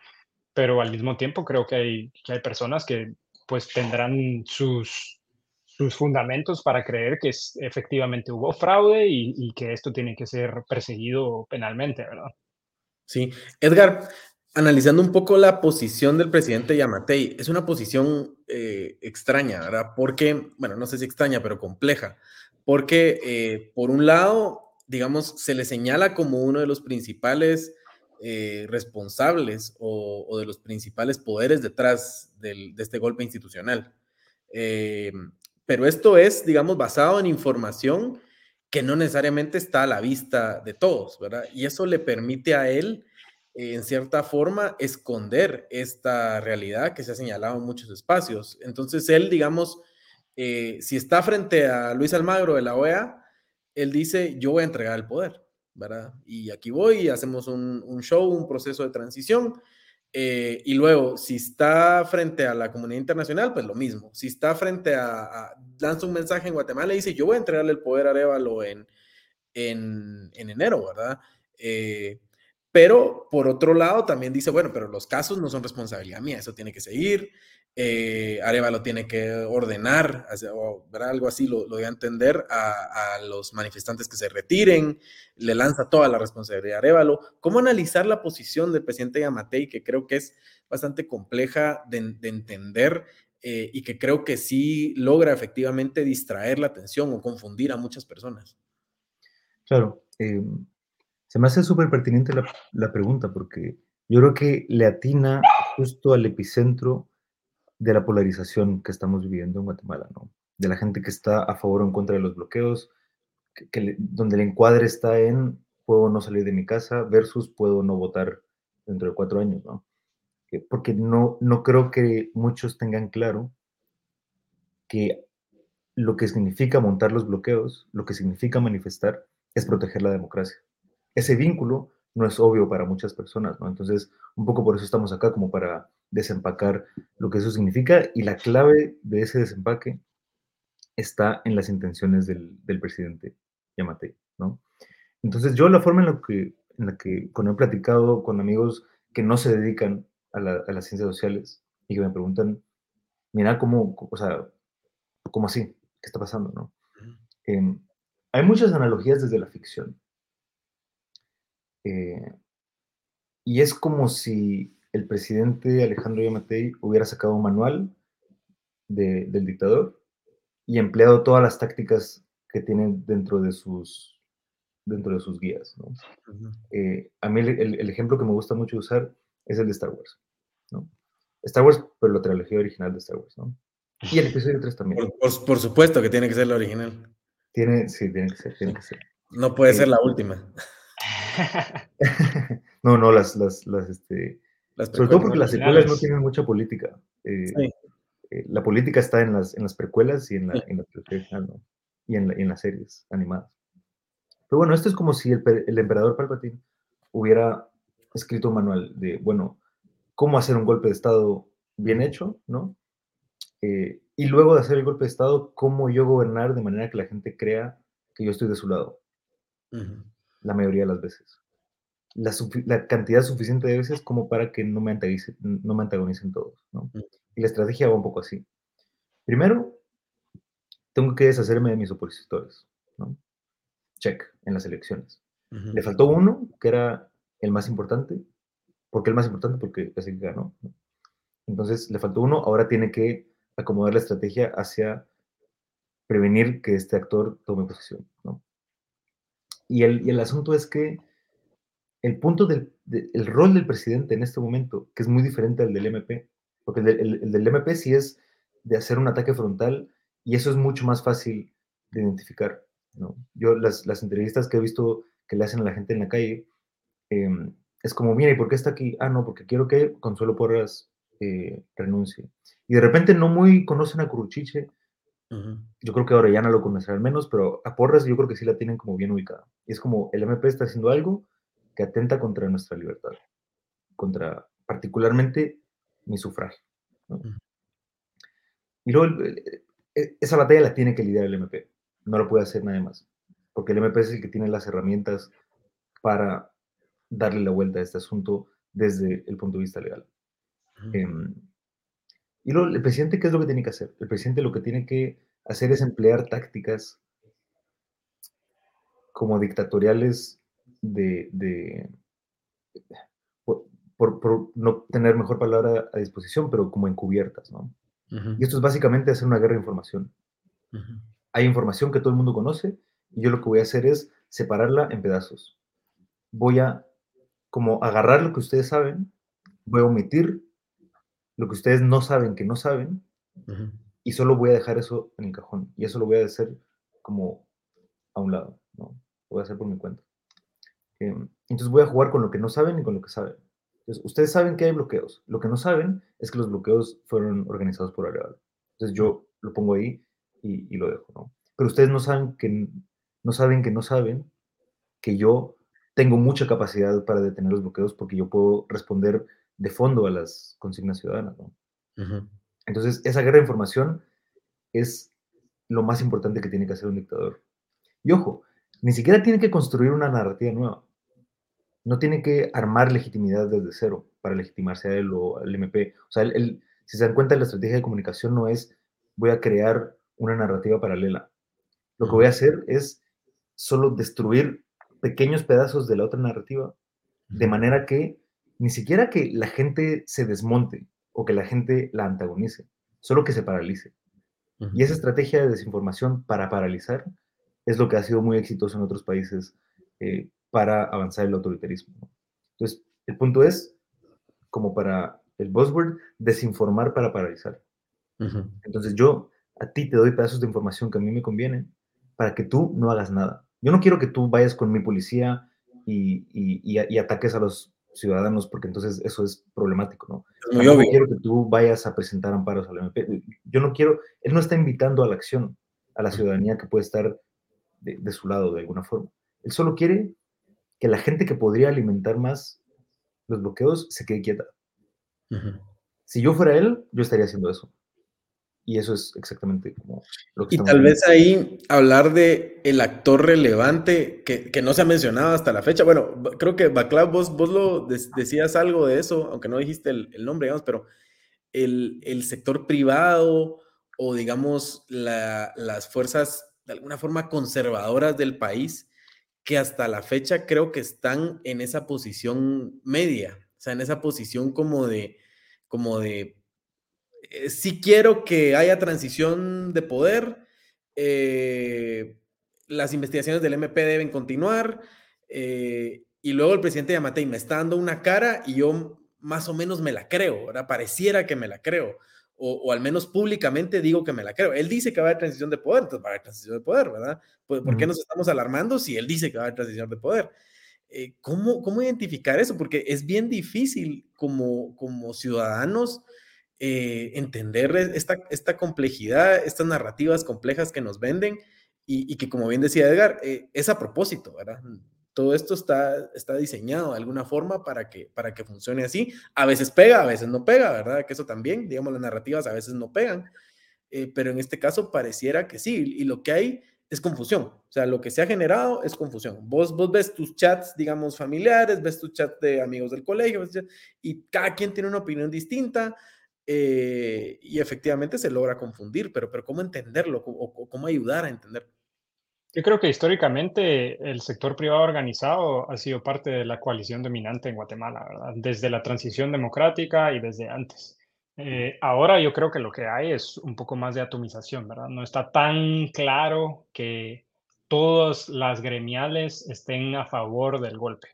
pero al mismo tiempo creo que hay, que hay personas que pues tendrán sus, sus fundamentos para creer que efectivamente hubo fraude y, que esto tiene que ser perseguido penalmente, ¿verdad? Sí, Edgar, analizando un poco la posición del presidente Yamatei, es una posición eh, extraña, ¿verdad? Porque, bueno, no sé si extraña, pero compleja, porque eh, por un lado, digamos, se le señala como uno de los principales eh, responsables o, de los principales poderes detrás de este golpe institucional. Pero esto es, digamos, basado en información que no necesariamente está a la vista de todos, ¿verdad? Y eso le permite a él, en cierta forma, esconder esta realidad que se ha señalado en muchos espacios. Entonces, él, digamos, eh, si está frente a Luis Almagro de la OEA, él dice, yo voy a entregar el poder, ¿verdad? Y aquí voy hacemos un, un show, un proceso de transición eh, y luego, si está frente a la comunidad internacional, pues lo mismo. Si está frente a, lanza un mensaje en Guatemala y dice, yo voy a entregarle el poder a Arevalo en, en, en enero, ¿verdad? Eh, pero por otro lado, también dice, bueno, pero los casos no son responsabilidad mía, eso tiene que seguir eh, Arevalo tiene que ordenar, o algo así, lo, lo voy a entender, a, los manifestantes que se retiren, le lanza toda la responsabilidad a Arevalo. ¿Cómo analizar la posición del presidente Yamatei, que creo que es bastante compleja de, entender eh, y que creo que sí logra efectivamente distraer la atención o confundir a muchas personas? Claro, eh, se me hace súper pertinente la, pregunta porque yo creo que le atina justo al epicentro de la polarización que estamos viviendo en Guatemala, ¿no? De la gente que está a favor o en contra de los bloqueos, que, donde el encuadre está en puedo no salir de mi casa versus puedo no votar dentro de cuatro años, ¿no? Porque no, no creo que muchos tengan claro que lo que significa montar los bloqueos, lo que significa manifestar, es proteger la democracia. Ese vínculo no es obvio para muchas personas, ¿no? Entonces, un poco por eso estamos acá, como para desempacar lo que eso significa y la clave de ese desempaque está en las intenciones del, presidente Yamate, ¿no? Entonces, yo la forma en la que, en la que cuando he platicado con amigos que no se dedican a, las ciencias sociales y que me preguntan, mira, ¿cómo, o sea, cómo así? ¿Qué está pasando, no? Em, hay muchas analogías desde la ficción. Eh, y es como si el presidente Alejandro Yamatei hubiera sacado un manual del dictador y empleado todas las tácticas que tienen dentro de sus, dentro de sus guías. Eh, a mí el, ejemplo que me gusta mucho usar es el de Star Wars. ¿no? Star Wars, pero la trilogía original de Star Wars. ¿no? Y el episodio 3 también. Por, supuesto que tiene que ser la original. Tiene, sí, tiene que ser, tiene que ser. No puede ser la última. [laughs] [laughs] no, no, las, las, las, este, sobre todo porque las secuelas no tienen mucha política. Eh, eh, la política está en las, en las precuelas y en la, en la y en, en, las series animadas. Pero bueno, esto es como si el, el, emperador Palpatine hubiera escrito un manual de, bueno, cómo hacer un golpe de Estado bien hecho, ¿no? Eh, y luego de hacer el golpe de Estado, cómo yo gobernar de manera que la gente crea que yo estoy de su lado. La mayoría de las veces. La, cantidad suficiente de veces como para que no me, antagonicen, no me antagonicen todos. ¿no? Y la estrategia va un poco así. Primero, tengo que deshacerme de mis opositores. ¿no? Check en las elecciones. Le faltó uno, que era el más importante. ¿Por qué el más importante? Porque es el que ganó. Entonces, le faltó uno, ahora tiene que acomodar la estrategia hacia prevenir que este actor tome posesión. Y, el, y el asunto es que el punto del el rol del presidente en este momento, que es muy diferente al del MP, porque el, del MP sí es de hacer un ataque frontal y eso es mucho más fácil de identificar. ¿no? Yo las, las entrevistas que he visto que le hacen a la gente en la calle, em, es como, mira, ¿y por qué está aquí? Ah, no, porque quiero que Consuelo Porras eh, renuncie. Y de repente no muy conocen a Curuchiche. Yo creo que no lo conocerán menos, pero a Porras yo creo que sí la tienen como bien ubicada. Y es como, el MP está haciendo algo que atenta contra nuestra libertad, contra particularmente mi sufragio. Y luego e, esa batalla la tiene que lidiar el MP, no lo puede hacer nadie más, porque el MP es el que tiene las herramientas para darle la vuelta a este asunto desde el punto de vista legal. Em, y luego, el presidente, ¿qué es lo que tiene que hacer? El presidente lo que tiene que hacer es emplear tácticas como dictatoriales de, por, no tener mejor palabra a disposición, pero como encubiertas, ¿no? Y esto es básicamente hacer una guerra de información. Hay información que todo el mundo conoce y yo lo que voy a hacer es separarla en pedazos. Voy a como agarrar lo que ustedes saben, voy a omitir lo que ustedes no saben que no saben y solo voy a dejar eso en el cajón y eso lo voy a hacer como a un lado, ¿no? Lo voy a hacer por mi cuenta. Em, entonces voy a jugar con lo que no saben y con lo que saben. Entonces, ustedes saben que hay bloqueos. Lo que no saben es que los bloqueos fueron organizados por Areval. Entonces yo lo pongo ahí y, lo dejo, ¿no? Pero ustedes no saben que no saben que no saben que yo tengo mucha capacidad para detener los bloqueos porque yo puedo responder de fondo a las consignas ciudadanas, ¿no? Entonces, esa guerra de información es lo más importante que tiene que hacer un dictador. Y ojo, ni siquiera tiene que construir una narrativa nueva no tiene que armar legitimidad desde cero para legitimarse a él o al MP. O sea, él, si se dan cuenta, la estrategia de comunicación no es voy a crear una narrativa paralela. Lo que voy a hacer es solo destruir pequeños pedazos de la otra narrativa, de manera que ni siquiera que la gente se desmonte o que la gente la antagonice, solo que se paralice. Y esa estrategia de desinformación para paralizar es lo que ha sido muy exitoso en otros países eh, para avanzar el autoritarismo. Entonces, el punto es, como para el buzzword, desinformar para paralizar. Entonces, yo a ti te doy pedazos de información que a mí me convienen para que tú no hagas nada. Yo no quiero que tú vayas con mi policía y, y, ataques a los ciudadanos, porque entonces eso es problemático, ¿no? Yo no quiero que tú vayas a presentar amparos al MP. Yo no quiero, él no está invitando a la acción a la ciudadanía que puede estar de, de su lado de alguna forma. Él solo quiere que la gente que podría alimentar más los bloqueos se quede quieta. Si yo fuera él, yo estaría haciendo eso. Y eso es exactamente como lo que Y tal vez ahí hablar de el actor relevante que, que, no se ha mencionado hasta la fecha. Bueno, creo que Baclav, vos, vos lo decías algo de eso, aunque no dijiste el, el nombre, digamos, pero el, el, sector privado o digamos la, las fuerzas de alguna forma conservadoras del país que hasta la fecha creo que están en esa posición media, o sea, en esa posición como de, como de, eh, si quiero que haya transición de poder, eh, las investigaciones del MP deben continuar, eh, y luego el presidente Yamatei me está dando una cara y yo más o menos me la creo, ¿verdad? Pareciera que me la creo o, al menos públicamente digo que me la creo. Él dice que va a haber transición de poder, entonces va a haber transición de poder, ¿verdad? Pues, ¿Por, qué nos estamos alarmando si él dice que va a haber transición de poder? Eh, ¿cómo, ¿Cómo identificar eso? Porque es bien difícil como, como ciudadanos eh, entender esta, esta complejidad, estas narrativas complejas que nos venden y, que, como bien decía Edgar, eh, es a propósito, ¿verdad? Todo esto está, está diseñado de alguna forma para que, para que funcione así. A veces pega, a veces no pega, ¿verdad? Que eso también, digamos, las narrativas a veces no pegan, eh, pero en este caso pareciera que sí. Y lo que hay es confusión. O sea, lo que se ha generado es confusión. Vos, vos ves tus chats, digamos, familiares, ves tus chats de amigos del colegio, y cada quien tiene una opinión distinta. Eh, y efectivamente se logra confundir, pero, pero ¿cómo entenderlo o cómo ayudar a entender? Yo creo que históricamente el sector privado organizado ha sido parte de la coalición dominante en Guatemala, ¿verdad? Desde la transición democrática y desde antes. Eh, ahora yo creo que lo que hay es un poco más de atomización, ¿verdad? No está tan claro que todas las gremiales estén a favor del golpe.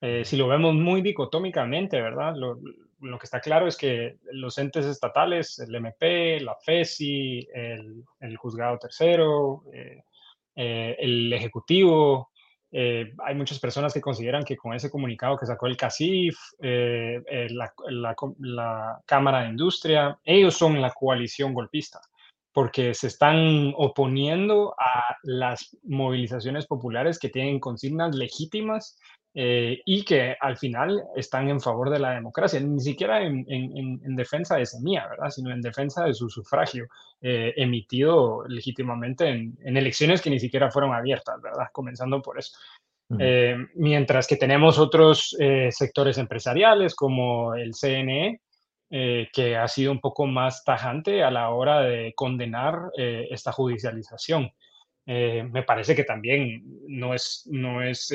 Eh, si lo vemos muy dicotómicamente, ¿verdad? Lo, lo, que está claro es que los entes estatales, el MP, la FESI, el, Juzgado Tercero, eh, eh, el Ejecutivo. Eh, hay muchas personas que consideran que con ese comunicado que sacó el CACIF, la, Cámara de Industria, ellos son la coalición golpista, porque se están oponiendo a las movilizaciones populares que tienen consignas legítimas eh, y que al final están en favor de la democracia, ni siquiera en, defensa de semilla, ¿verdad? sino en defensa de su sufragio eh, emitido legítimamente en, elecciones que ni siquiera fueron abiertas, ¿verdad? comenzando por eso. Eh, mientras que tenemos otros sectores empresariales como el CNE, que ha sido un poco más tajante a la hora de condenar esta judicialización. me parece que también no es, no es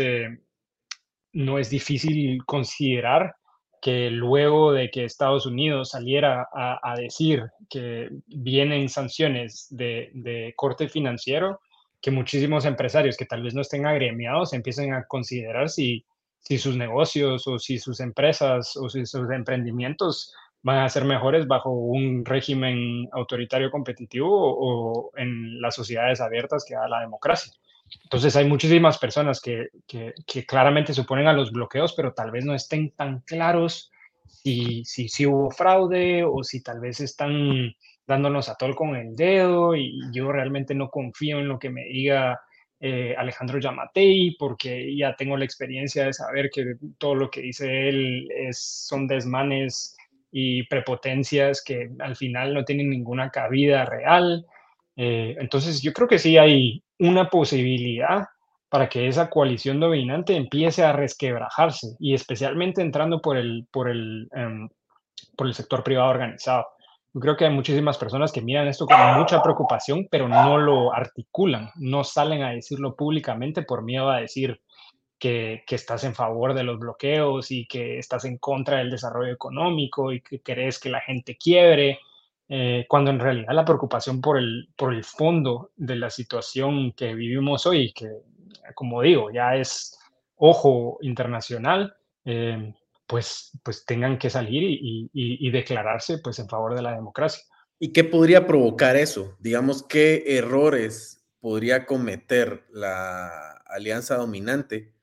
no es difícil considerar que luego de que Estados Unidos saliera a, decir que vienen sanciones de, corte financiero, que muchísimos empresarios que tal vez no estén agremiados empiecen a considerar si, sus negocios o si sus empresas o si sus emprendimientos van a ser mejores bajo un régimen autoritario competitivo o, en las sociedades abiertas que da la democracia. Entonces hay muchísimas personas que, que, claramente se oponen a los bloqueos, pero tal vez no estén tan claros si, si, si, hubo fraude o si tal vez están dándonos a tol con el dedo y yo realmente no confío en lo que me diga eh, Alejandro Yamatei porque ya tengo la experiencia de saber que todo lo que dice él es, son desmanes y prepotencias que al final no tienen ninguna cabida real. Eh, entonces yo creo que sí hay, una posibilidad para que esa coalición dominante empiece a resquebrajarse y especialmente entrando por el, por el, em, por el sector privado organizado. Yo creo que hay muchísimas personas que miran esto con mucha preocupación, pero no lo articulan, no salen a decirlo públicamente por miedo a decir que, que, estás en favor de los bloqueos y que estás en contra del desarrollo económico y que querés que la gente quiebre eh, cuando en realidad la preocupación por el, por el fondo de la situación que vivimos hoy, que como digo, ya es ojo internacional, eh, pues, pues tengan que salir y, y, declararse pues en favor de la democracia. ¿Y qué podría provocar eso? Digamos, ¿qué errores podría cometer la alianza dominante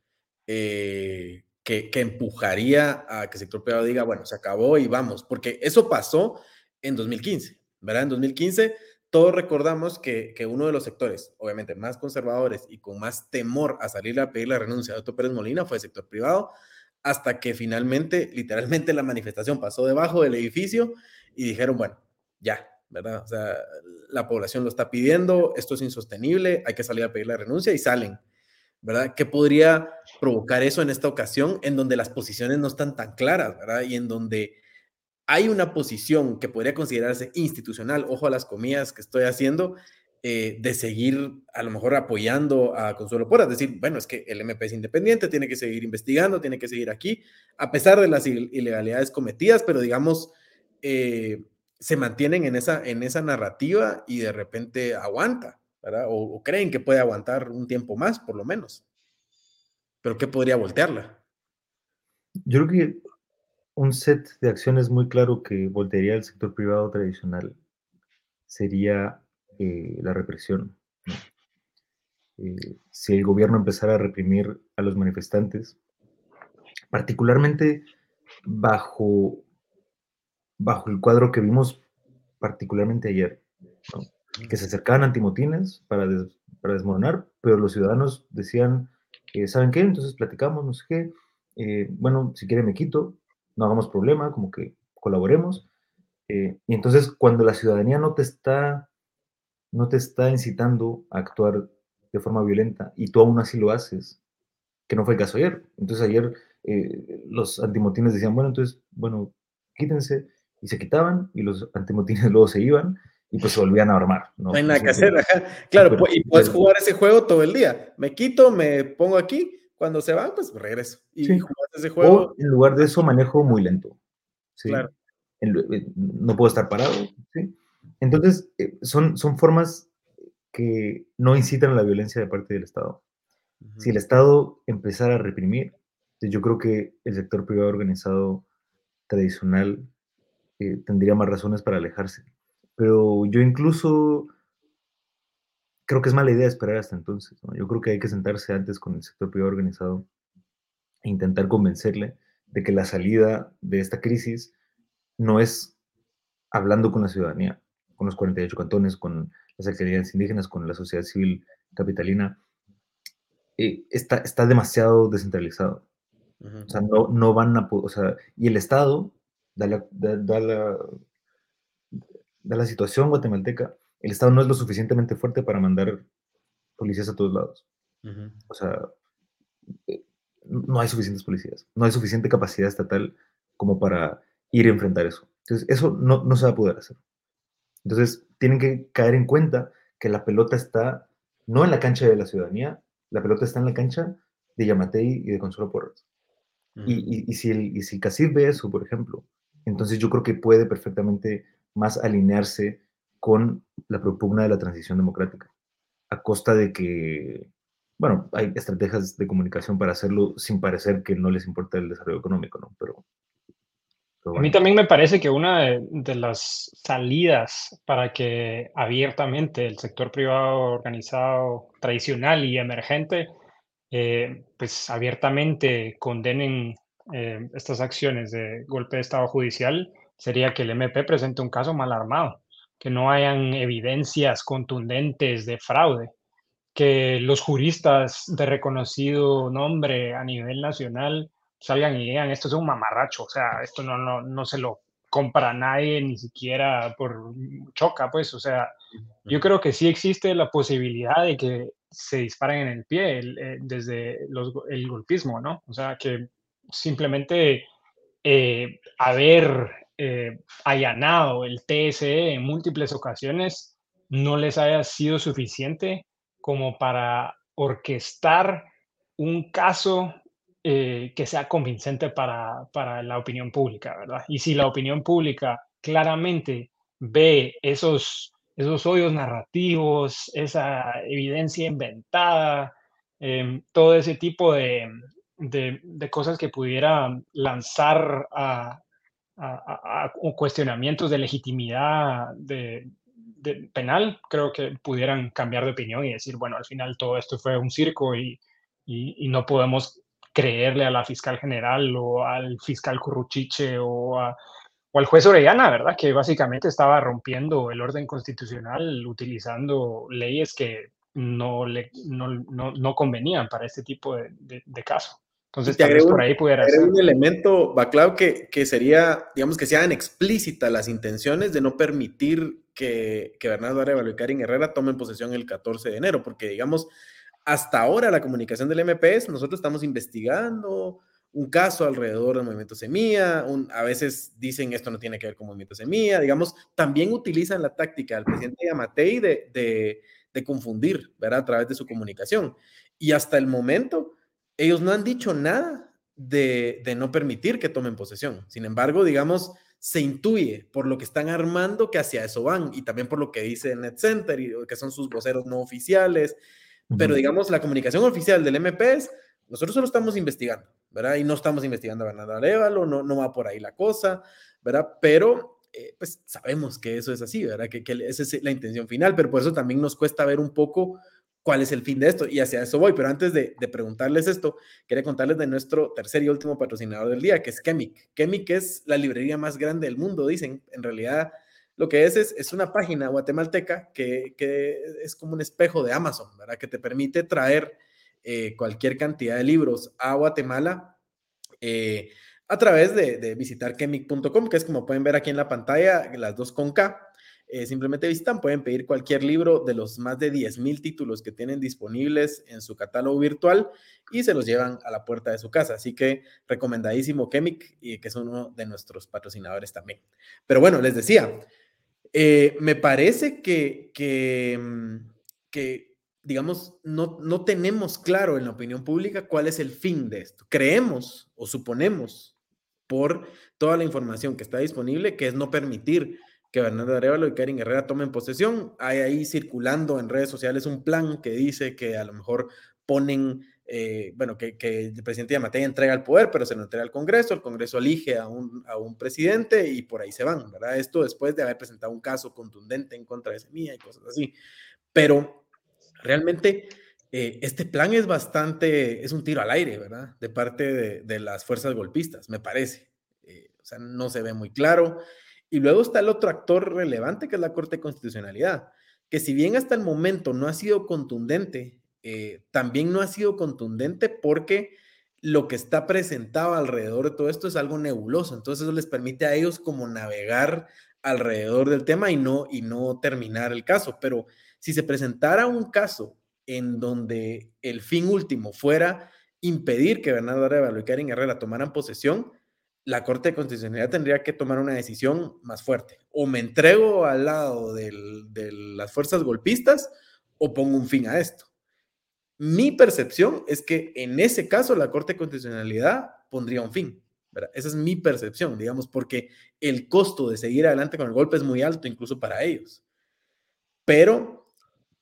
eh, que, que, empujaría a que el sector privado diga, bueno, se acabó y vamos? Porque eso pasó en 2015, ¿verdad? En 2015 todos recordamos que, que, uno de los sectores, obviamente más conservadores y con más temor a salir a pedir la renuncia de Otto Pérez Molina fue el sector privado, hasta que finalmente, literalmente, la manifestación pasó debajo del edificio y dijeron, bueno, ya, ¿verdad? O sea, la población lo está pidiendo, esto es insostenible, hay que salir a pedir la renuncia y salen, ¿verdad? ¿Qué podría provocar eso en esta ocasión en donde las posiciones no están tan claras, ¿verdad? Y en donde hay una posición que podría considerarse institucional, ojo a las comillas que estoy haciendo, eh, de seguir a lo mejor apoyando a Consuelo Porras, decir, bueno, es que el MP es independiente, tiene que seguir investigando, tiene que seguir aquí, a pesar de las ilegalidades cometidas, pero digamos, eh, se mantienen en esa, en esa narrativa y de repente aguanta, ¿verdad? O, o creen que puede aguantar un tiempo más, por lo menos. Pero ¿qué podría voltearla? Yo creo que un set de acciones muy claro que voltearía al sector privado tradicional sería eh, la represión. Eh, si el gobierno empezara a reprimir a los manifestantes, particularmente bajo, bajo el cuadro que vimos particularmente ayer, que se acercaban antimotines para, para desmoronar, pero los ciudadanos decían, ¿saben qué? Entonces platicamos, no sé qué, eh, bueno, si quiere me quito, no hagamos problema, como que colaboremos. Eh, y entonces cuando la ciudadanía no te está, no te está incitando a actuar de forma violenta y tú aún así lo haces, que no fue el caso ayer. Entonces ayer eh, los antimotines decían, bueno, entonces, bueno, quítense, y se quitaban, y los antimotines [laughs] luego se iban, y pues se volvían a armar. No, hay nada que hacer, Claro, y puedes jugar ese juego todo el día. Me quito, me pongo aquí, cuando se van, pues regreso. Y sí. Ese juego. O en lugar de eso, manejo muy lento. ¿sí? Claro. no puedo estar parado. ¿sí? Entonces, eh, son, son formas que no incitan a la violencia de parte del Estado. Si el Estado empezara a reprimir, yo creo que el sector privado organizado tradicional eh, tendría más razones para alejarse. Pero yo incluso creo que es mala idea esperar hasta entonces. Yo creo que hay que sentarse antes con el sector privado organizado e intentar convencerle de que la salida de esta crisis no es hablando con la ciudadanía, con los 48 cantones, con las actividades indígenas, con la sociedad civil capitalina, eh, está, está demasiado descentralizado. O sea, no, no van a, o sea, y el Estado da la, da, la, da la situación guatemalteca, el Estado no es lo suficientemente fuerte para mandar policías a todos lados. O sea, eh, no hay suficientes policías, no hay suficiente capacidad estatal como para ir a enfrentar eso. Entonces, eso no, no se va a poder hacer. Entonces, tienen que caer en cuenta que la pelota está no en la cancha de la ciudadanía, la pelota está en la cancha de Yamatei y de Consuelo Porras. y, y, si el, y si ve eso, por ejemplo, entonces yo creo que puede perfectamente más alinearse con la propugna de la transición democrática, a costa de que, bueno, hay estrategias de comunicación para hacerlo sin parecer que no les importa el desarrollo económico, ¿no? Pero, A mí también me parece que una de, las salidas para que abiertamente el sector privado organizado tradicional y emergente, eh, pues abiertamente condenen eh, estas acciones de golpe de Estado judicial sería que el MP presente un caso mal armado, que no hayan evidencias contundentes de fraude, que los juristas de reconocido nombre a nivel nacional salgan y digan, esto es un mamarracho, o sea, esto no, no, no se lo compra nadie, ni siquiera por choca, pues, o sea, yo creo que sí existe la posibilidad de que se disparen en el pie eh, desde el golpismo, ¿no? O sea, que simplemente eh, haber eh, allanado el TSE en múltiples ocasiones no les haya sido suficiente como para orquestar un caso eh, que sea convincente para, para, la opinión pública, ¿verdad? Y si la opinión pública claramente ve esos, esos narrativos, esa evidencia inventada, em, todo ese tipo de, de, cosas que pudiera lanzar a, cuestionamientos de legitimidad de, penal, creo que pudieran cambiar de opinión y decir, bueno, al final todo esto fue un circo y, y, no podemos creerle a la fiscal general o al fiscal Curruchiche o, o al juez Orellana, ¿verdad? Que básicamente estaba rompiendo el orden constitucional utilizando leyes que no, le, no, no, no convenían para este tipo de, de caso. Entonces, tal vez por ahí pudiera ser. un elemento, Baclau, que, que sería, digamos, que sean explícitas las intenciones de no permitir que, que Bernardo Arevalo y Karin Herrera tomen posesión el 14 de enero, porque, digamos, hasta ahora la comunicación del MPS, nosotros estamos investigando un caso alrededor del movimiento Semilla, a veces dicen esto no tiene que ver con movimiento Semilla, digamos, también utilizan la táctica del presidente Yamatei de, de, de confundir, ¿verdad? A través de su comunicación. Y hasta el momento ellos no han dicho nada de, no permitir que tomen posesión. Sin embargo, digamos, se intuye por lo que están armando que hacia eso van y también por lo que dice NetCenter y que son sus voceros no oficiales. Pero digamos, la comunicación oficial del MPS, nosotros solo estamos investigando, ¿verdad? Y no estamos investigando a Bernardo Arevalo, no, no va por ahí la cosa, ¿verdad? Pero eh, pues sabemos que eso es así, ¿verdad? Que, que esa es la intención final, pero por eso también nos cuesta ver un poco cuál es el fin de esto y hacia eso voy. Pero antes de, preguntarles esto, quería contarles de nuestro tercer y último patrocinador del día, que es Chemic. Chemic es la librería más grande del mundo, dicen. En realidad, lo que es es, una página guatemalteca que, es como un espejo de Amazon, ¿verdad? Que te permite traer eh, cualquier cantidad de libros a Guatemala. Eh, a través de, de visitar chemic.com, que es como pueden ver aquí en la pantalla, las dos con K. eh, simplemente visitan, pueden pedir cualquier libro de los más de 10.000 títulos que tienen disponibles en su catálogo virtual y se los llevan a la puerta de su casa. Así que recomendadísimo Chemic, y que es uno de nuestros patrocinadores también. Pero bueno, les decía, eh, me parece que, que, mm, que digamos, no, no tenemos claro en la opinión pública cuál es el fin de esto. Creemos o suponemos por toda la información que está disponible que es no permitir que Bernardo Arevalo y Karin Herrera tomen posesión. Hay ahí circulando en redes sociales un plan que dice que a lo mejor ponen, eh, bueno, que, el presidente Yamatei entrega el poder, pero se lo entrega al Congreso, el Congreso elige a un, a un presidente y por ahí se van, ¿verdad? Esto después de haber presentado un caso contundente en contra de Semilla y cosas así. Pero realmente eh, este plan es bastante, es un tiro al aire, ¿verdad? De parte de, las fuerzas golpistas, me parece. Eh, o sea, no se ve muy claro. Y luego está el otro actor relevante que es la Corte de Constitucionalidad, que si bien hasta el momento no ha sido contundente, eh, también no ha sido contundente porque lo que está presentado alrededor de todo esto es algo nebuloso. Entonces eso les permite a ellos como navegar alrededor del tema y no, y no terminar el caso. Pero si se presentara un caso en donde el fin último fuera impedir que Bernardo Arevalo y Karen Herrera tomaran posesión, la Corte de Constitucionalidad tendría que tomar una decisión más fuerte. O me entrego al lado de las fuerzas golpistas o pongo un fin a esto. Mi percepción es que en ese caso la Corte de Constitucionalidad pondría un fin. Esa es mi percepción, digamos, porque el costo de seguir adelante con el golpe es muy alto, incluso para ellos. Pero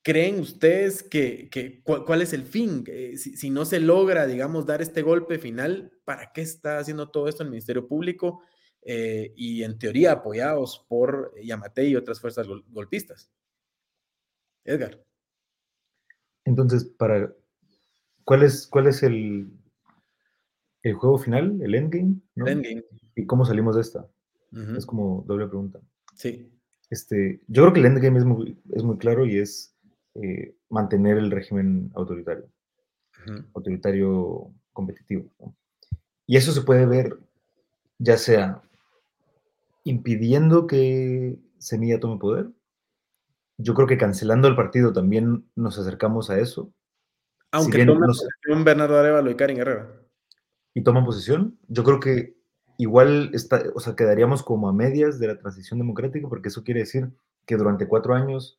¿Creen ustedes que, cuál, es el fin? Eh, si, no se logra, digamos, dar este golpe final, ¿para qué está haciendo todo esto el Ministerio Público? Eh, y en teoría apoyados por Yamate y otras fuerzas golpistas. Edgar. Entonces, para ¿cuál es, cuál es el, el juego final, el endgame? endgame. ¿Y cómo salimos de esta? Es como doble pregunta. Sí. Este, yo creo que el endgame es muy, es muy claro y es eh, mantener el régimen autoritario, autoritario competitivo. Y eso se puede ver ya sea impidiendo que Semilla tome poder. Yo creo que cancelando el partido también nos acercamos a eso. Aunque si tomen posesión Bernardo Arevalo y Karin Herrera. Y toman posesión. Yo creo que igual está, o sea, quedaríamos como a medias de la transición democrática, porque eso quiere decir que durante cuatro años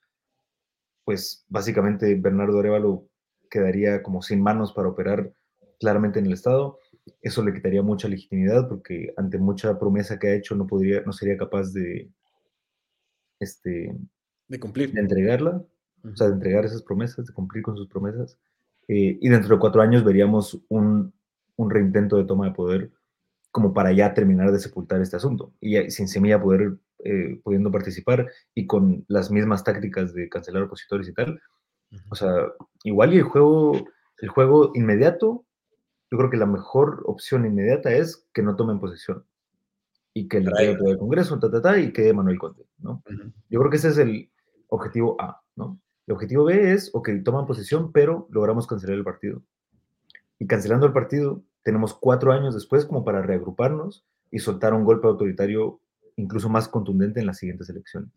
pues básicamente Bernardo Arevalo quedaría como sin manos para operar claramente en el Estado. Eso le quitaría mucha legitimidad porque ante mucha promesa que ha hecho no, podría, no sería capaz de, este, de cumplir. De entregarla, o sea, de entregar esas promesas, de cumplir con sus promesas. Eh, y dentro de cuatro años veríamos un, un reintento de toma de poder como para ya terminar de sepultar este asunto y sin semilla poder eh, pudiendo participar y con las mismas tácticas de cancelar opositores y tal. O sea, igual y el juego, el juego inmediato, yo creo que la mejor opción inmediata es que no tomen posesión y que el Congreso, ta, ta, ta, y quede Manuel Conde, ¿no? Yo creo que ese es el objetivo A, ¿no? El objetivo B es, ok, toman posesión, pero logramos cancelar el partido. Y cancelando el partido, tenemos cuatro años después como para reagruparnos y soltar un golpe autoritario incluso más contundente en las siguientes elecciones.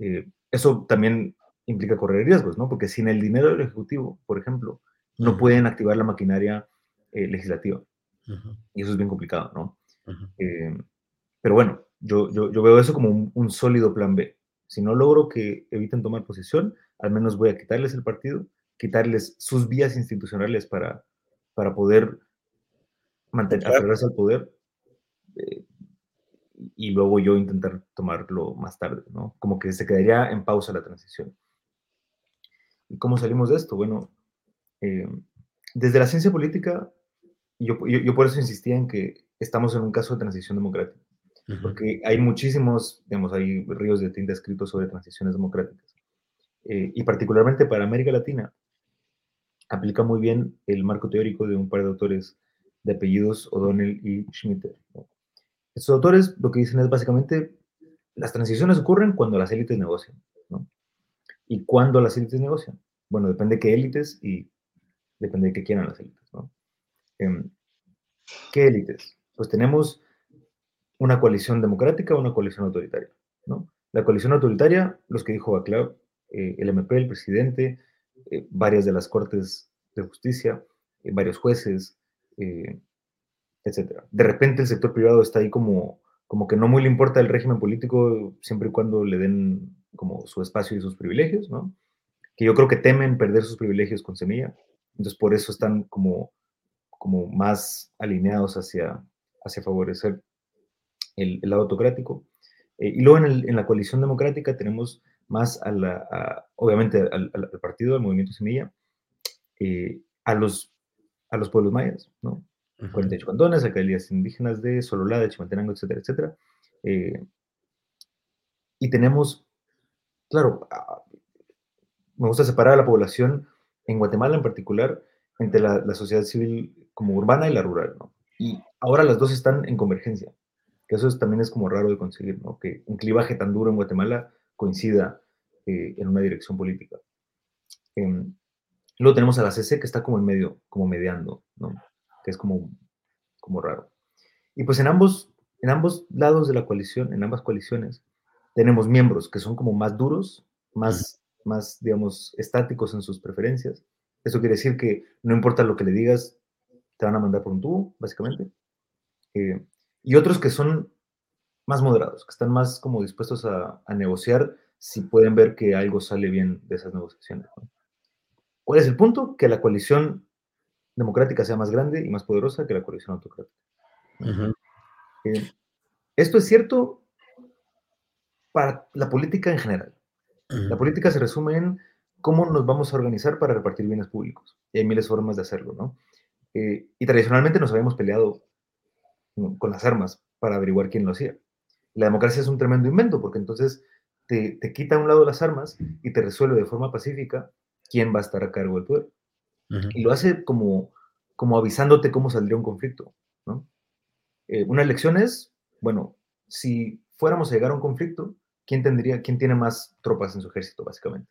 Eh, eso también implica correr riesgos, ¿no? Porque sin el dinero del Ejecutivo, por ejemplo, no pueden activar la maquinaria eh, legislativa. Y eso es bien complicado, ¿no? Eh, pero bueno, yo, yo, yo, veo eso como un, un, sólido plan B. Si no logro que eviten tomar posesión, al menos voy a quitarles el partido, quitarles sus vías institucionales para, para poder mantener, aferrarse al poder, y luego yo intentar tomarlo más tarde, ¿no? Como que se quedaría en pausa la transición. ¿Y cómo salimos de esto? Bueno, eh, desde la ciencia política, yo, yo, por eso insistía en que estamos en un caso de transición democrática, porque hay muchísimos, digamos, hay ríos de tinta escritos sobre transiciones democráticas. Eh, y particularmente para América Latina, aplica muy bien el marco teórico de un par de autores de apellidos O'Donnell y Schmitter. ¿no? Estos autores lo que dicen es básicamente, las transiciones ocurren cuando las élites negocian, ¿no? ¿Y cuándo las élites negocian? Bueno, depende de qué élites y depende de qué quieran las élites, ¿no? Em, ¿Qué élites? Pues tenemos una coalición democrática o una coalición autoritaria, ¿no? La coalición autoritaria, los que dijo Baclav, eh, el MP, el presidente, eh, varias de las cortes de justicia, eh, varios jueces, etc. De repente el sector privado está ahí como, como que no muy le importa el régimen político siempre y cuando le den como su espacio y sus privilegios, ¿no? Que yo creo que temen perder sus privilegios con semilla. Entonces por eso están como, como más alineados hacia, hacia favorecer el, lado autocrático. y luego en, en, la coalición democrática tenemos más a la, obviamente al, partido, al movimiento Semilla, eh, a, los, a los pueblos mayas, ¿no? 48 cantones, alcaldías indígenas de Sololá, de Chimaltenango, etcétera, etcétera. Eh, y tenemos, claro, me gusta separar a la población en Guatemala en particular entre la, la, sociedad civil como urbana y la rural, ¿no? Y ahora las dos están en convergencia, que eso también es como raro de conseguir, ¿no? Que un clivaje tan duro en Guatemala coincida eh, en una dirección política. Em, luego tenemos a la CC que está como en medio, como mediando, ¿no? Que es como, como raro. Y pues en ambos, en ambos lados de la coalición, en ambas coaliciones, tenemos miembros que son como más duros, más, más, digamos, estáticos en sus preferencias. Eso quiere decir que no importa lo que le digas, te van a mandar por un tubo, básicamente. Eh, y otros que son más moderados, que están más como dispuestos a, negociar si pueden ver que algo sale bien de esas negociaciones. ¿Cuál es el punto? Que la coalición democrática sea más grande y más poderosa que la coalición autocrática. Eh, esto es cierto para la política en general. La política se resume en cómo nos vamos a organizar para repartir bienes públicos. Y hay miles de formas de hacerlo, ¿no? Eh, y tradicionalmente nos habíamos peleado con las armas para averiguar quién lo hacía la democracia es un tremendo invento, porque entonces te, quita a un lado las armas y te resuelve de forma pacífica quién va a estar a cargo del poder. Y lo hace como, como avisándote cómo saldría un conflicto. ¿no? Eh, una elección es, bueno, si fuéramos a llegar a un conflicto, ¿quién, tendría, quién tiene más tropas en su ejército, básicamente?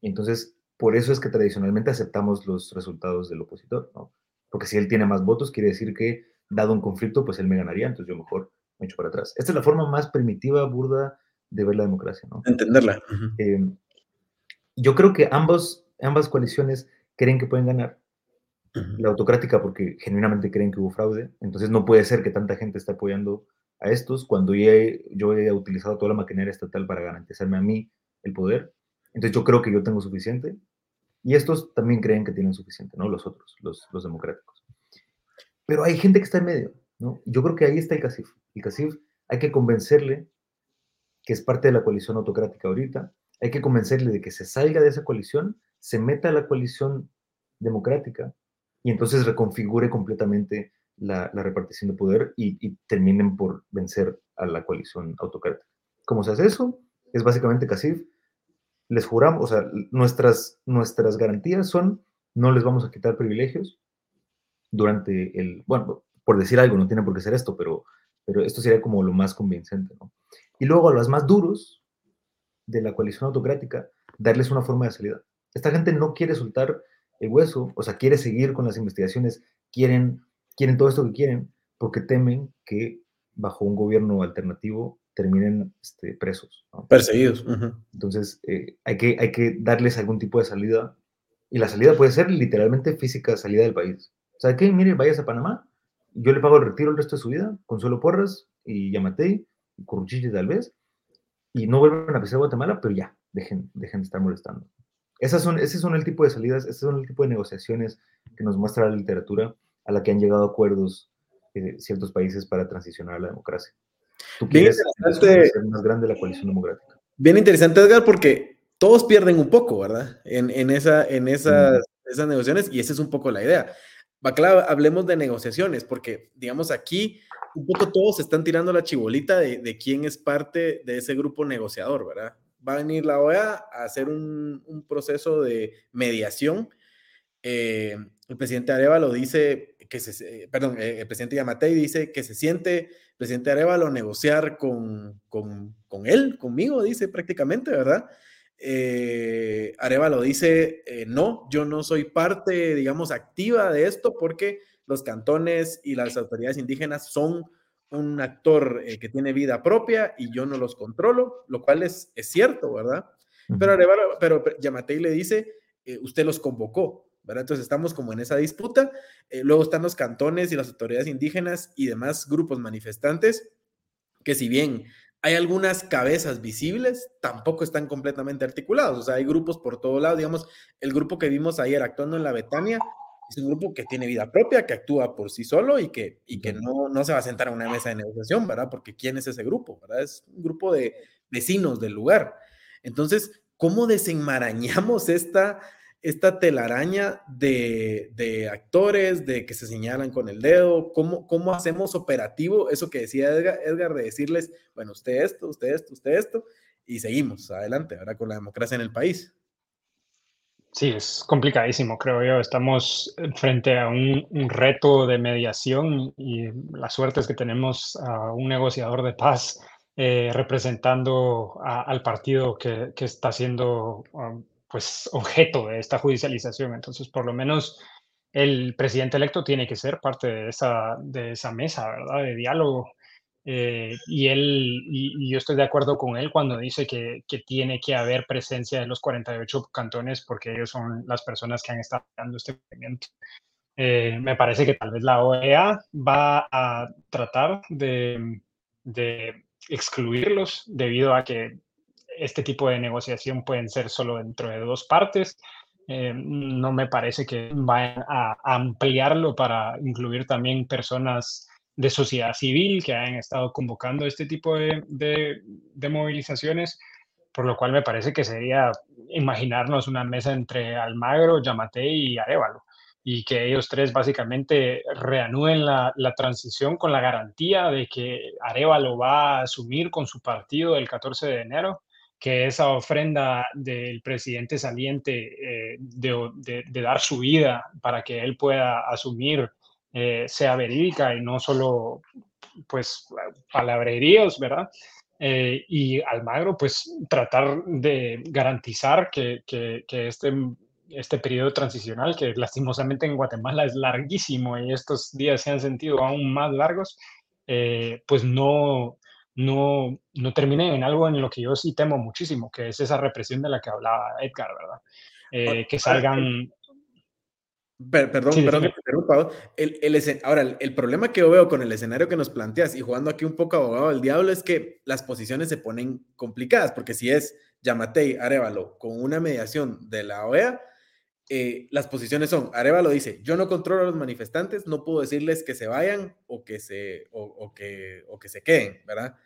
Y entonces, por eso es que tradicionalmente aceptamos los resultados del opositor, ¿no? Porque si él tiene más votos, quiere decir que, dado un conflicto, pues él me ganaría, entonces yo mejor mucho para atrás. Esta es la forma más primitiva, burda de ver la democracia, ¿no? Entenderla. Em, yo creo que ambos, ambas coaliciones creen que pueden ganar. La autocrática porque genuinamente creen que hubo fraude, entonces no puede ser que tanta gente esté apoyando a estos cuando yo he, yo he utilizado toda la maquinaria estatal para garantizarme a mí el poder. Entonces yo creo que yo tengo suficiente y estos también creen que tienen suficiente, ¿no? Los otros, los, los democráticos. Pero hay gente que está en medio yo creo que ahí está el CACIF. El CACIF hay que convencerle que es parte de la coalición autocrática ahorita, hay que convencerle de que se salga de esa coalición, se meta a la coalición democrática y entonces reconfigure completamente la, repartición de poder y, terminen por vencer a la coalición autocrática. ¿Cómo se hace eso? Es básicamente CACIF. Les juramos, o sea, nuestras, nuestras garantías son, no les vamos a quitar privilegios durante el, bueno, por decir algo, no tiene por qué ser esto, pero, pero esto sería como lo más convincente. Y luego a los más duros de la coalición autocrática, darles una forma de salida. Esta gente no quiere soltar el hueso, o sea, quiere seguir con las investigaciones, quieren, quieren todo esto que quieren, porque temen que bajo un gobierno alternativo terminen este, presos. Perseguidos. Entonces, eh, hay, que, hay que darles algún tipo de salida, y la salida puede ser literalmente física, salida del país. O sea, que, mire, vayas a Panamá, yo le pago el retiro el resto de su vida, Consuelo Porras y Yamatei, y Curruchiche tal vez, y no vuelvan a pisar Guatemala, pero ya, dejen, dejen de estar molestando. Esas son, ese son el tipo de salidas, ese son el tipo de negociaciones que nos muestra la literatura a la que han llegado acuerdos eh, ciertos países para transicionar a la democracia. ¿Tú quieres ser más grande la coalición democrática? Bien interesante, Edgar, porque todos pierden un poco, ¿verdad? En, en, esa, en esas, esas negociaciones, y esa es un poco la idea claro, hablemos de negociaciones, porque digamos aquí un poco todos están tirando la chibolita de, quién es parte de ese grupo negociador, ¿verdad? Va a venir la OEA a hacer un, proceso de mediación. Eh, el presidente Arevalo dice que se, perdón, eh, el presidente Yamatei dice que se siente el presidente Arevalo negociar con, con, con él, conmigo, dice prácticamente, ¿verdad? eh, Arevalo dice, eh, no, yo no soy parte, digamos, activa de esto porque los cantones y las autoridades indígenas son un actor eh, que tiene vida propia y yo no los controlo, lo cual es, es cierto, ¿verdad? Pero Arevalo, pero Yamatei le dice, eh, usted los convocó, ¿verdad? Entonces estamos como en esa disputa. Eh, luego están los cantones y las autoridades indígenas y demás grupos manifestantes que si bien hay algunas cabezas visibles, tampoco están completamente articulados. O sea, hay grupos por todo lado. Digamos, el grupo que vimos ayer actuando en la Betania es un grupo que tiene vida propia, que actúa por sí solo y que, y que no, no se va a sentar a una mesa de negociación, ¿verdad? Porque ¿quién es ese grupo? ¿verdad? Es un grupo de vecinos del lugar. Entonces, ¿cómo desenmarañamos [laughs] esta, esta telaraña de, de, actores, de que se señalan con el dedo? ¿Cómo, ¿Cómo hacemos operativo eso que decía Edgar, Edgar, de decirles, bueno, usted esto, usted esto, usted esto, y seguimos adelante, ahora con la democracia en el país? Sí, es complicadísimo, creo yo. Estamos frente a un, un, reto de mediación y la suerte es que tenemos a un negociador de paz eh, representando al partido que, que está siendo um, pues objeto de esta judicialización. Entonces, por lo menos el presidente electo tiene que ser parte de esa, de esa mesa, ¿verdad? De diálogo. Eh, y él, y, y, yo estoy de acuerdo con él cuando dice que, que, tiene que haber presencia de los 48 cantones porque ellos son las personas que han estado dando este movimiento. Eh, me parece que tal vez la OEA va a tratar de, de excluirlos debido a que este tipo de negociación pueden ser solo dentro de dos partes. Eh, no me parece que vayan a ampliarlo para incluir también personas de sociedad civil que han estado convocando este tipo de, de, movilizaciones, por lo cual me parece que sería imaginarnos una mesa entre Almagro, Yamate y Arevalo, y que ellos tres básicamente reanuden la, la, transición con la garantía de que Arevalo va a asumir con su partido el 14 de enero, que esa ofrenda del presidente saliente eh, de, de dar su vida para que él pueda asumir eh, sea verídica y no solo pues palabreríos, ¿verdad? Eh, y Almagro, pues tratar de garantizar que, que, que, este, este periodo transicional, que lastimosamente en Guatemala es larguísimo y estos días se han sentido aún más largos, eh, pues no, no, no termine en algo en lo que yo sí temo muchísimo, que es esa represión de la que hablaba Edgar, ¿verdad? Eh, que salgan perdón, sí, perdón que te interrumpa. El, el, ahora, el, el, problema que yo veo con el escenario que nos planteas y jugando aquí un poco abogado del diablo es que las posiciones se ponen complicadas, porque si es Yamatei, Arevalo, con una mediación de la OEA, eh, las posiciones son, Arevalo dice, yo no controlo a los manifestantes, no puedo decirles que se vayan o que se, o, o que, o que se queden, ¿verdad?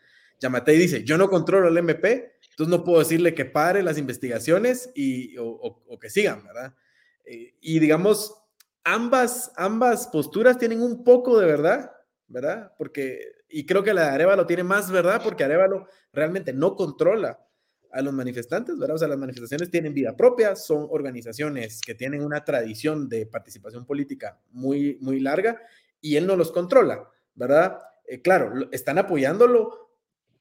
Yamatei dice, yo no controlo al MP, entonces no puedo decirle que pare las investigaciones y, o, o que sigan, ¿verdad? Eh, y digamos, ambas, ambas posturas tienen un poco de verdad, ¿verdad? Porque, y creo que la de Arevalo tiene más verdad porque Arevalo realmente no controla a los manifestantes, ¿verdad? O sea, las manifestaciones tienen vida propia, son organizaciones que tienen una tradición de participación política muy, muy larga y él no los controla, ¿verdad? Eh, claro, están apoyándolo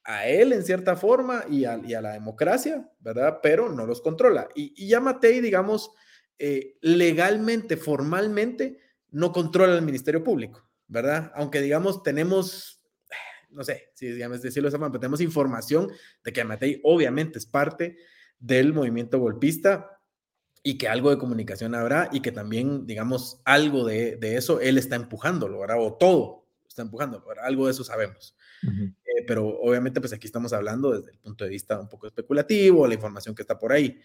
a él en cierta forma y a, y a, la democracia, ¿verdad? Pero no los controla. Y, y ya Matei, digamos, eh, legalmente, formalmente, no controla el Ministerio Público, ¿verdad? Aunque digamos, tenemos, no sé si digamos decirlo de esa forma, pero tenemos información de que Amatei obviamente es parte del movimiento golpista y que algo de comunicación habrá y que también, digamos, algo de, de eso él está empujándolo, ¿verdad? O todo está empujando, ¿verdad? Algo de eso sabemos. Uh -huh. eh, pero obviamente, pues aquí estamos hablando desde el punto de vista un poco especulativo, la información que está por ahí.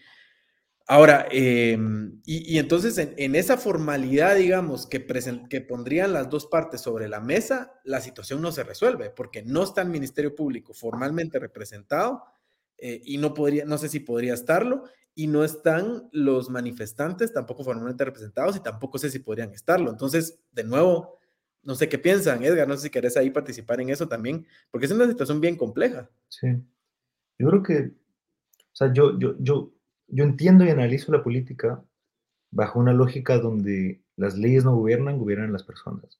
Ahora, eh, y, entonces en, en, esa formalidad, digamos, que, present, que pondrían las dos partes sobre la mesa, la situación no se resuelve, porque no está el Ministerio Público formalmente representado eh, y no podría, no sé si podría estarlo, y no están los manifestantes tampoco formalmente representados y tampoco sé si podrían estarlo. Entonces, de nuevo, no sé qué piensan, Edgar, no sé si querés ahí participar en eso también, porque es una situación bien compleja. Sí, yo creo que, o sea, yo, yo, yo yo entiendo y analizo la política bajo una lógica donde las leyes no gobiernan, gobiernan las personas.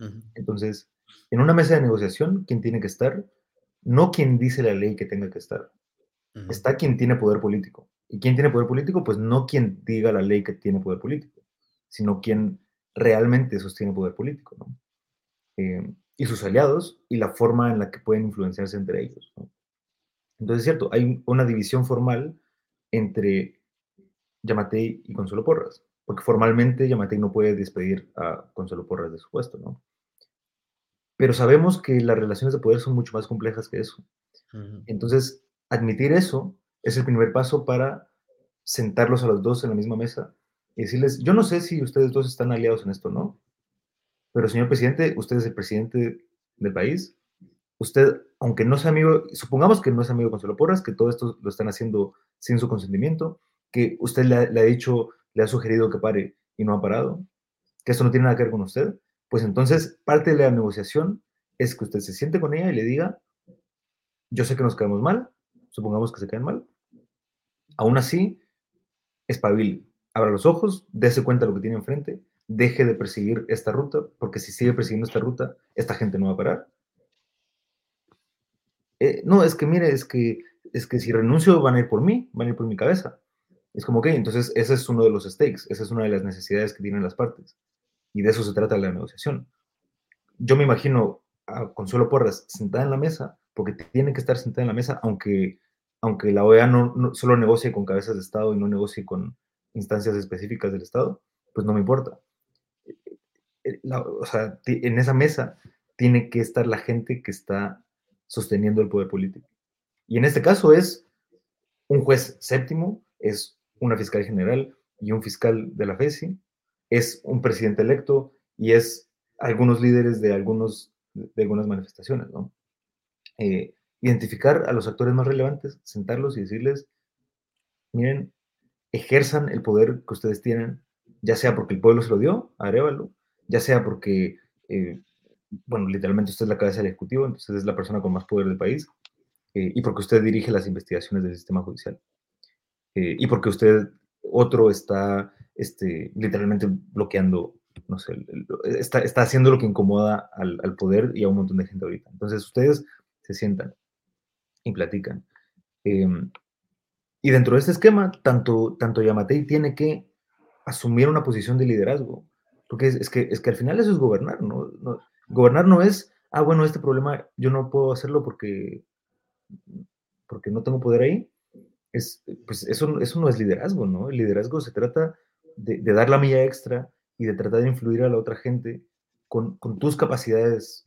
Uh -huh. Entonces, en una mesa de negociación, ¿quién tiene que estar? No quien dice la ley que tenga que estar. Uh -huh. Está quien tiene poder político. ¿Y quién tiene poder político? Pues no quien diga la ley que tiene poder político, sino quien realmente sostiene poder político. ¿no? Eh, y sus aliados y la forma en la que pueden influenciarse entre ellos. Entonces es cierto, hay una división formal entre Yamatei y Consuelo Porras, porque formalmente Yamatei no puede despedir a Consuelo Porras de su puesto, ¿no? Pero sabemos que las relaciones de poder son mucho más complejas que eso. Entonces, admitir eso es el primer paso para sentarlos a los dos en la misma mesa y decirles, yo no sé si ustedes dos están aliados en esto, ¿no? Pero señor presidente, usted es el presidente del país. Usted, aunque no sea amigo, supongamos que no es amigo con Consuelo Porras, que todo esto lo están haciendo sin su consentimiento, que usted le ha, dicho, le ha sugerido que pare y no ha parado, que esto no tiene nada que ver con usted, pues entonces parte de la negociación es que usted se siente con ella y le diga, yo sé que nos quedamos mal, supongamos que se quedan mal, aún así, espabile, abra los ojos, dése cuenta de lo que tiene enfrente deje de perseguir esta ruta, porque si sigue persiguiendo esta ruta, esta gente no va a parar. Eh, no, es que mire, es que, es que si renuncio van a ir por mí, van a ir por mi cabeza. Es como que, entonces ese es uno de los stakes, esa es una de las necesidades que tienen las partes. Y de eso se trata la negociación. Yo me imagino a Consuelo Porras sentada en la mesa, porque tiene que estar sentada en la mesa, aunque, aunque la OEA no, no solo negocie con cabezas de Estado y no negocie con instancias específicas del Estado, pues no me importa eh, o sea, en esa mesa tiene que estar la gente que está sosteniendo el poder político. Y en este caso es un juez séptimo, es una fiscal general y un fiscal de la FESI, es un presidente electo y es algunos líderes de, algunos, de algunas manifestaciones, ¿no? Eh, identificar a los actores más relevantes, sentarlos y decirles, miren, ejerzan el poder que ustedes tienen, ya sea porque el pueblo se lo dio a Arevalo, ya sea porque, eh, bueno, literalmente usted es la cabeza del Ejecutivo, entonces es la persona con más poder del país, eh, y porque usted dirige las investigaciones del sistema judicial, eh, y porque usted, otro, está este, literalmente bloqueando, no sé, está, está, haciendo lo que incomoda al, al, poder y a un montón de gente ahorita. Entonces ustedes se sientan y platican. Em, y dentro de este esquema, tanto, tanto Yamatei tiene que asumir una posición de liderazgo. Porque es, que, es que al final eso es gobernar, ¿no? Gobernar no es, ah, bueno, este problema yo no puedo hacerlo porque, porque no tengo poder ahí. Es, pues eso, eso no es liderazgo, ¿no? El liderazgo se trata de, dar la milla extra y de tratar de influir a la otra gente con, tus capacidades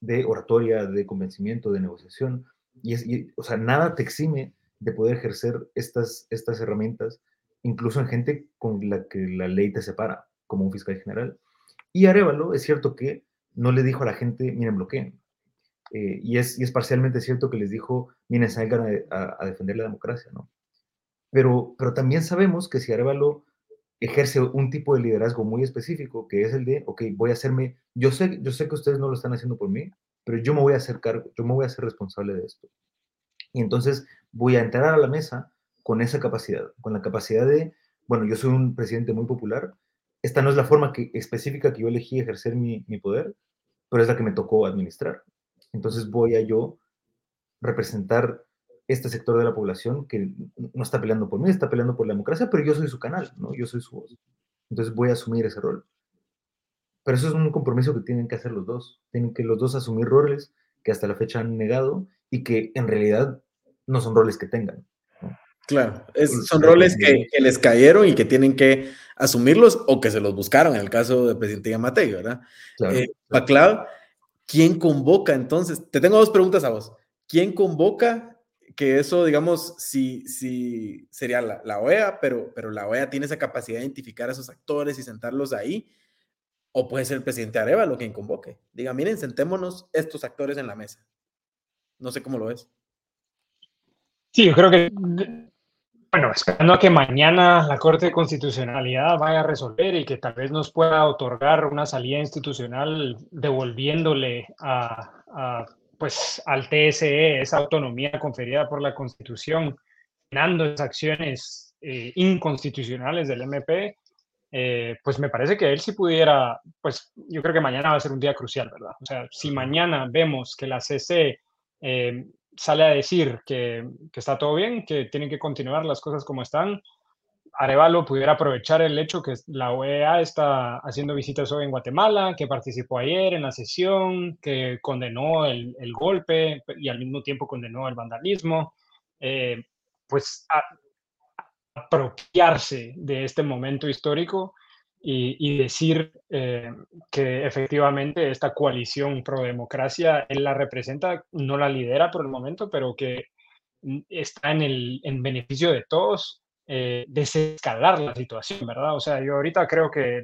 de oratoria, de convencimiento, de negociación. Y, es, o sea, nada te exime de poder ejercer estas, estas herramientas, incluso en gente con la que la ley te separa como un fiscal general. Y Arevalo, es cierto que no le dijo a la gente, miren, bloqueen. Eh, y, es, y es parcialmente cierto que les dijo, miren, salgan a, a, defender la democracia, ¿no? Pero, pero también sabemos que si Arevalo ejerce un tipo de liderazgo muy específico, que es el de, ok, voy a hacerme, yo sé, yo sé que ustedes no lo están haciendo por mí, pero yo me voy a hacer cargo, yo me voy a hacer responsable de esto. Y entonces voy a entrar a la mesa con esa capacidad, con la capacidad de, bueno, yo soy un presidente muy popular, esta no es la forma que, específica que yo elegí ejercer mi, mi poder, pero es la que me tocó administrar. Entonces voy a yo representar este sector de la población que no está peleando por mí, está peleando por la democracia, pero yo soy su canal, ¿no? Yo soy su voz. Entonces voy a asumir ese rol. Pero eso es un compromiso que tienen que hacer los dos. Tienen que los dos asumir roles que hasta la fecha han negado y que en realidad no son roles que tengan. Claro, son roles que, les cayeron y que tienen que asumirlos o que se los buscaron, en el caso del presidente Yamatei, ¿verdad? Claro, eh, ¿quién convoca entonces? Te tengo dos preguntas a vos. ¿Quién convoca? Que eso, digamos, sí, sí sería la, OEA, pero, pero la OEA tiene esa capacidad de identificar a esos actores y sentarlos ahí. O puede ser el presidente Arevalo quien convoque. Diga, miren, sentémonos estos actores en la mesa. No sé cómo lo ves. Sí, yo creo que bueno, esperando a que mañana la Corte de Constitucionalidad vaya a resolver y que tal vez nos pueda otorgar una salida institucional devolviéndole a, pues, al TSE esa autonomía conferida por la Constitución, dando esas acciones eh, inconstitucionales del MP, eh, pues me parece que él si pudiera, pues yo creo que mañana va a ser un día crucial, ¿verdad? O sea, si mañana vemos que la CC eh, sale a decir que, está todo bien, que tienen que continuar las cosas como están, Arevalo pudiera aprovechar el hecho que la OEA está haciendo visitas hoy en Guatemala, que participó ayer en la sesión, que condenó el, golpe y al mismo tiempo condenó el vandalismo, eh, pues apropiarse de este momento histórico y, decir eh, que efectivamente esta coalición pro democracia, él la representa, no la lidera por el momento, pero que está en, el, en beneficio de todos, eh, desescalar la situación, ¿verdad? O sea, yo ahorita creo que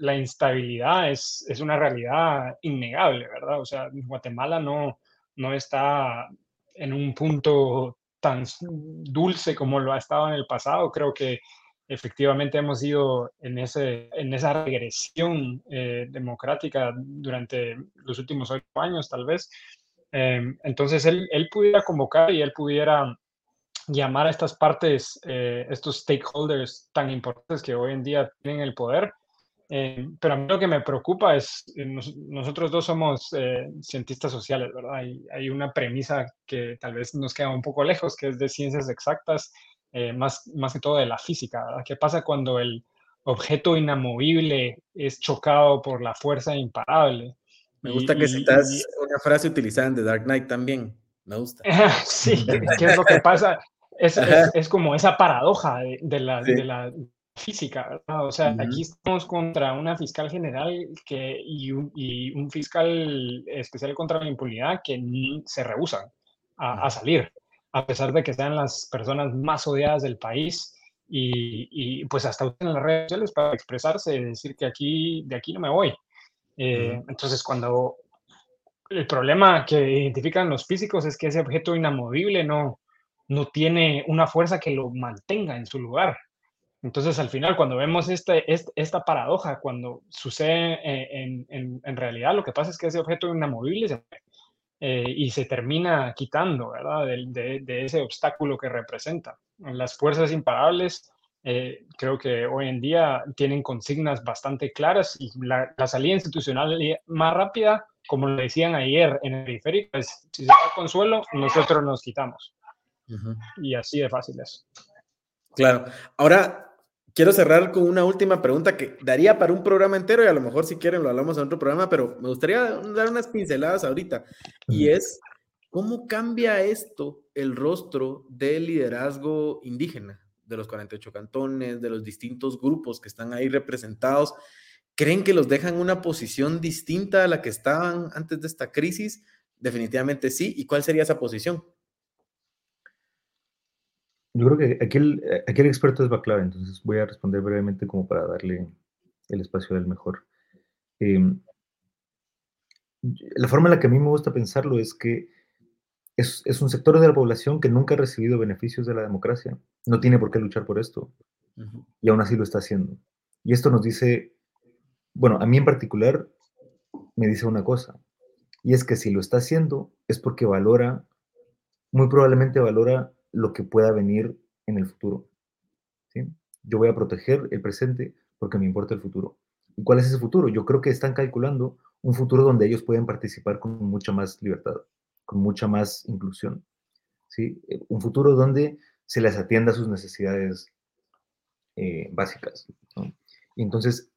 la instabilidad es, es una realidad innegable, ¿verdad? O sea, Guatemala no, no está en un punto tan dulce como lo ha estado en el pasado. Creo que efectivamente hemos ido en, ese, en esa regresión eh, democrática durante los últimos ocho años, tal vez. Em, entonces, él, él, pudiera convocar y él pudiera llamar a estas partes, eh, estos stakeholders tan importantes que hoy en día tienen el poder. Em, pero a mí lo que me preocupa es, eh, nosotros dos somos cientistas sociales, ¿verdad? Hay, hay una premisa que tal vez nos queda un poco lejos, que es de ciencias exactas eh, más, más que todo de la física. ¿Qué pasa cuando el objeto inamovible es chocado por la fuerza imparable? Me gusta que citas una frase utilizada en The Dark Knight también. Me gusta. [laughs] sí, ¿qué es lo que pasa? Es, es, como esa paradoja de, la, de la, física, O sea, aquí estamos contra una fiscal general que, y, un, y un fiscal especial contra la impunidad que se rehusan a, a salir a pesar de que sean las personas más odiadas del país y, pues hasta usan las redes sociales para expresarse y decir que aquí, de aquí no me voy. Eh, entonces, cuando el problema que identifican los físicos es que ese objeto inamovible no, no tiene una fuerza que lo mantenga en su lugar. Entonces, al final, cuando vemos este, esta paradoja, cuando sucede eh, en, en, en, realidad, lo que pasa es que ese objeto inamovible se eh, y se termina quitando, ¿verdad? De, de, ese obstáculo que representa. Las fuerzas imparables eh, creo que hoy en día tienen consignas bastante claras y la, la, salida institucional más rápida, como le decían ayer en el periférico, es si se da consuelo, nosotros nos quitamos. Y así de fácil es. Claro. Ahora, quiero cerrar con una última pregunta que daría para un programa entero y a lo mejor si quieren lo hablamos en otro programa, pero me gustaría dar unas pinceladas ahorita. Y es, ¿cómo cambia esto el rostro del liderazgo indígena de los 48 cantones, de los distintos grupos que están ahí representados? ¿Creen que los dejan una posición distinta a la que estaban antes de esta crisis? Definitivamente sí. ¿Y cuál sería esa posición? Yo creo que aquí el, aquí el experto es Baclava, entonces voy a responder brevemente como para darle el espacio del mejor. Em, la forma en la que a mí me gusta pensarlo es que es, es, un sector de la población que nunca ha recibido beneficios de la democracia, no tiene por qué luchar por esto, y aún así lo está haciendo. Y esto nos dice, bueno, a mí en particular me dice una cosa, y es que si lo está haciendo es porque valora, muy probablemente valora lo que pueda venir en el futuro. ¿sí? Yo voy a proteger el presente porque me importa el futuro. ¿Y cuál es ese futuro? Yo creo que están calculando un futuro donde ellos pueden participar con mucha más libertad, con mucha más inclusión. Eh, un futuro donde se les atienda sus necesidades eh, básicas. Y entonces,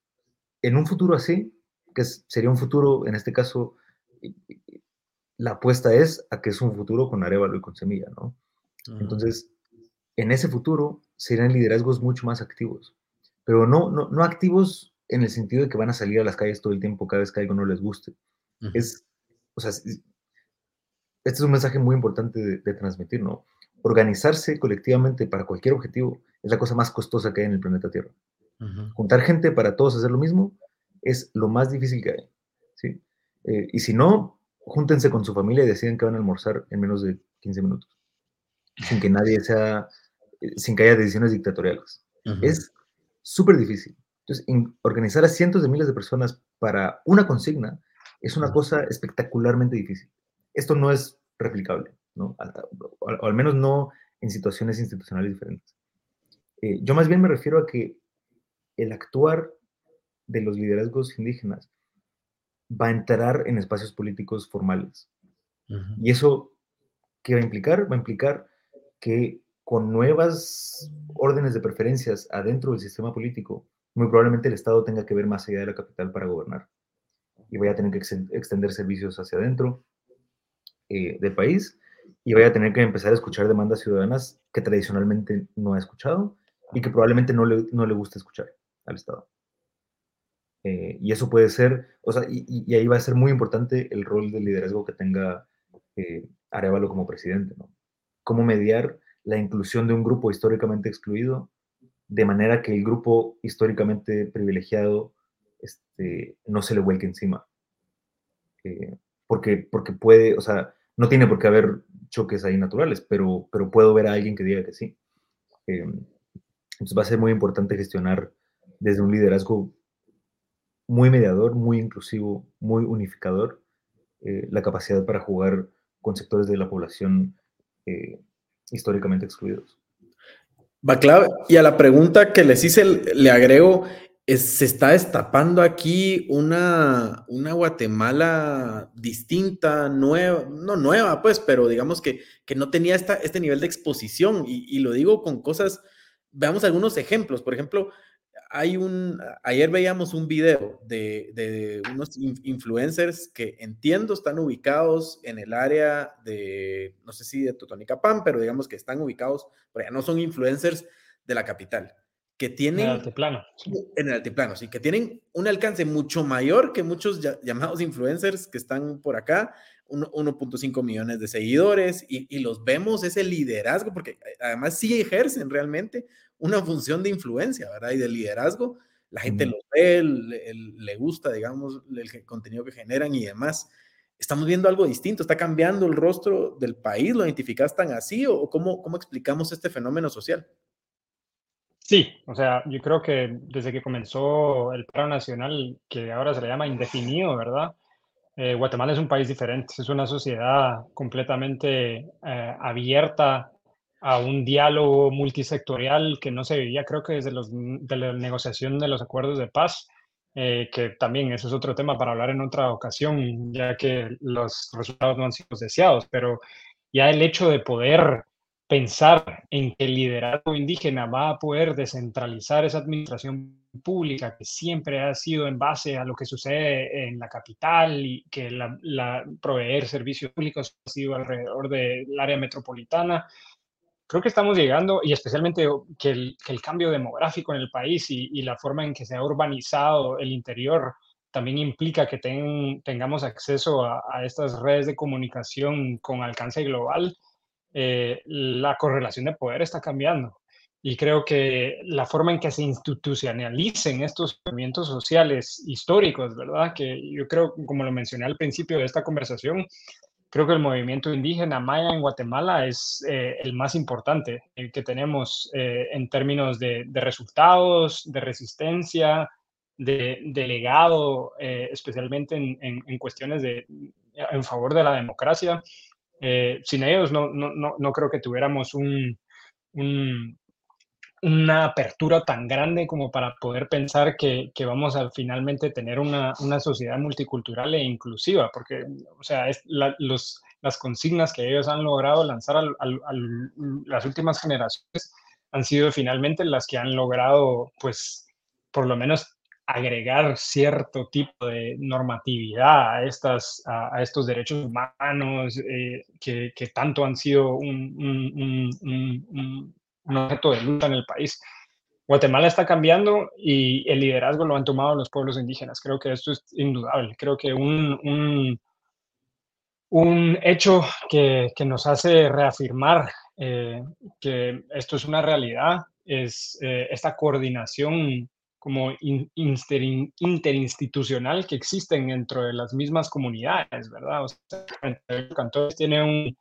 en un futuro así, que sería un futuro, en este caso, la apuesta es a que es un futuro con arévalo y con semilla, ¿no? Entonces, en ese futuro serán liderazgos mucho más activos, pero no, no, no activos en el sentido de que van a salir a las calles todo el tiempo cada vez que algo no les guste. Es, o sea, este es un mensaje muy importante de, transmitir, ¿no? Organizarse colectivamente para cualquier objetivo es la cosa más costosa que hay en el planeta Tierra. Juntar gente para todos hacer lo mismo es lo más difícil que hay, ¿sí? Eh, y si no, júntense con su familia y deciden que van a almorzar en menos de 15 minutos sin que nadie sea, eh, sin que haya decisiones dictatoriales. Es súper difícil. Entonces, organizar a cientos de miles de personas para una consigna es una cosa espectacularmente difícil. Esto no es replicable, ¿no? O, al menos no en situaciones institucionales diferentes. Eh, yo más bien me refiero a que el actuar de los liderazgos indígenas va a entrar en espacios políticos formales. Y eso, ¿qué va a implicar? Va a implicar que con nuevas órdenes de preferencias adentro del sistema político, muy probablemente el Estado tenga que ver más allá de la capital para gobernar. Y vaya a tener que extender servicios hacia adentro eh, del país y vaya a tener que empezar a escuchar demandas ciudadanas que tradicionalmente no ha escuchado y que probablemente no le, no le gusta escuchar al Estado. Eh, y eso puede ser, o sea, y, ahí va a ser muy importante el rol de liderazgo que tenga eh, Arevalo como presidente, ¿no? Cómo mediar la inclusión de un grupo históricamente excluido de manera que el grupo históricamente privilegiado este, no se le vuelque encima. Eh, porque, porque puede, o sea, no tiene por qué haber choques ahí naturales, pero, pero puedo ver a alguien que diga que sí. Eh, entonces va a ser muy importante gestionar desde un liderazgo muy mediador, muy inclusivo, muy unificador, eh, la capacidad para jugar con sectores de la población eh, históricamente excluidos. Va clave. Y a la pregunta que les hice, le agrego, se está destapando aquí una, una Guatemala distinta, nueva, no nueva, pues, pero digamos que, que no tenía esta, este nivel de exposición. Y, y, lo digo con cosas, veamos algunos ejemplos. Por ejemplo, hay un, ayer veíamos un video de, unos influencers que entiendo están ubicados en el área de, no sé si de Totonicapán, pero digamos que están ubicados, pero ya no son influencers de la capital, que tienen... En el altiplano. En el altiplano, sí, que tienen un alcance mucho mayor que muchos llamados influencers que están por acá, 1.5 millones de seguidores, y, y los vemos ese liderazgo, porque además sí ejercen realmente una función de influencia, ¿verdad? Y de liderazgo. La gente los ve, le, gusta, digamos, el contenido que generan y demás. Estamos viendo algo distinto, está cambiando el rostro del país, ¿lo identificas tan así o cómo, cómo explicamos este fenómeno social? Sí, o sea, yo creo que desde que comenzó el paro nacional, que ahora se le llama indefinido, ¿verdad? Eh, Guatemala es un país diferente, es una sociedad completamente eh, abierta a un diálogo multisectorial que no se vivía, creo que desde los, de la negociación de los acuerdos de paz, eh, que también eso es otro tema para hablar en otra ocasión, ya que los resultados no han sido deseados, pero ya el hecho de poder pensar en que el liderazgo indígena va a poder descentralizar esa administración pública que siempre ha sido en base a lo que sucede en la capital y que la, la proveer servicios públicos ha sido alrededor del área metropolitana, creo que estamos llegando, y especialmente que el, que el cambio demográfico en el país y, y, la forma en que se ha urbanizado el interior también implica que tengamos acceso a, a, estas redes de comunicación con alcance global, eh, la correlación de poder está cambiando. Y creo que la forma en que se institucionalicen estos movimientos sociales históricos, ¿verdad? Que yo creo, como lo mencioné al principio de esta conversación, creo que el movimiento indígena maya en Guatemala es eh, el más importante el que tenemos eh, en términos de, resultados, de resistencia, de, legado, eh, especialmente en, en, cuestiones de, en favor de la democracia. sin ellos no, no, no, creo que tuviéramos un, un, una apertura tan grande como para poder pensar que, que vamos a finalmente tener una, una, sociedad multicultural e inclusiva, porque, o sea, es los, las consignas que ellos han logrado lanzar a, las últimas generaciones han sido finalmente las que han logrado, pues, por lo menos agregar cierto tipo de normatividad a, estas, a, estos derechos humanos eh, que, que, tanto han sido un, un, un, un objeto de lucha en el país. Guatemala está cambiando y el liderazgo lo han tomado los pueblos indígenas. Creo que esto es indudable. Creo que un, un, un hecho que, que, nos hace reafirmar eh, que esto es una realidad es eh, esta coordinación como interinstitucional que existen dentro de las mismas comunidades, ¿verdad? O tiene un,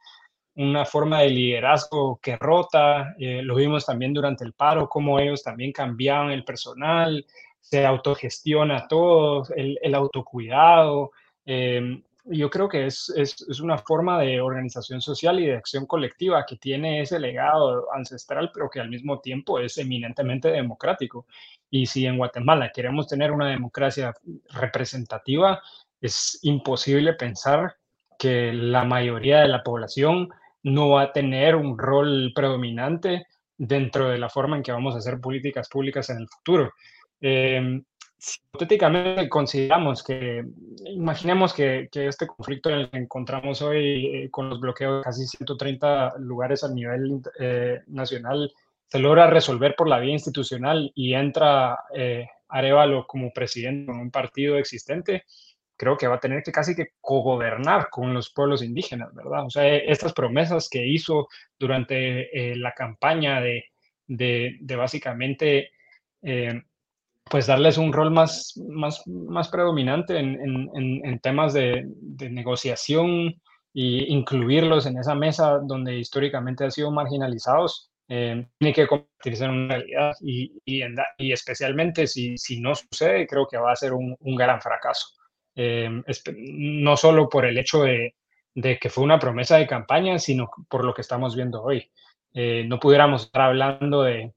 una forma de liderazgo que rota, eh, lo vimos también durante el paro, cómo ellos también cambiaban el personal, se autogestiona todo, el, el autocuidado. Eh, yo creo que es, es, es, una forma de organización social y de acción colectiva que tiene ese legado ancestral, pero que al mismo tiempo es eminentemente democrático. Y si en Guatemala queremos tener una democracia representativa, es imposible pensar que la mayoría de la población no va a tener un rol predominante dentro de la forma en que vamos a hacer políticas públicas en el futuro. Em, si hipotéticamente consideramos que, imaginemos que, este conflicto en el que encontramos hoy eh, con los bloqueos de casi 130 lugares a nivel eh, nacional se logra resolver por la vía institucional y entra eh, Arevalo como presidente en un partido existente, creo que va a tener que casi que cogobernar con los pueblos indígenas, ¿verdad? O sea, estas promesas que hizo durante la campaña de, de, de básicamente pues darles un rol más, más, más predominante en, en, en temas de, de, negociación e incluirlos en esa mesa donde históricamente han sido marginalizados, eh, tiene que convertirse en realidad y, y, especialmente si, si no sucede, creo que va a ser un gran fracaso. Eh, no solo por el hecho de, que fue una promesa de campaña, sino por lo que estamos viendo hoy. Eh, no pudiéramos estar hablando de,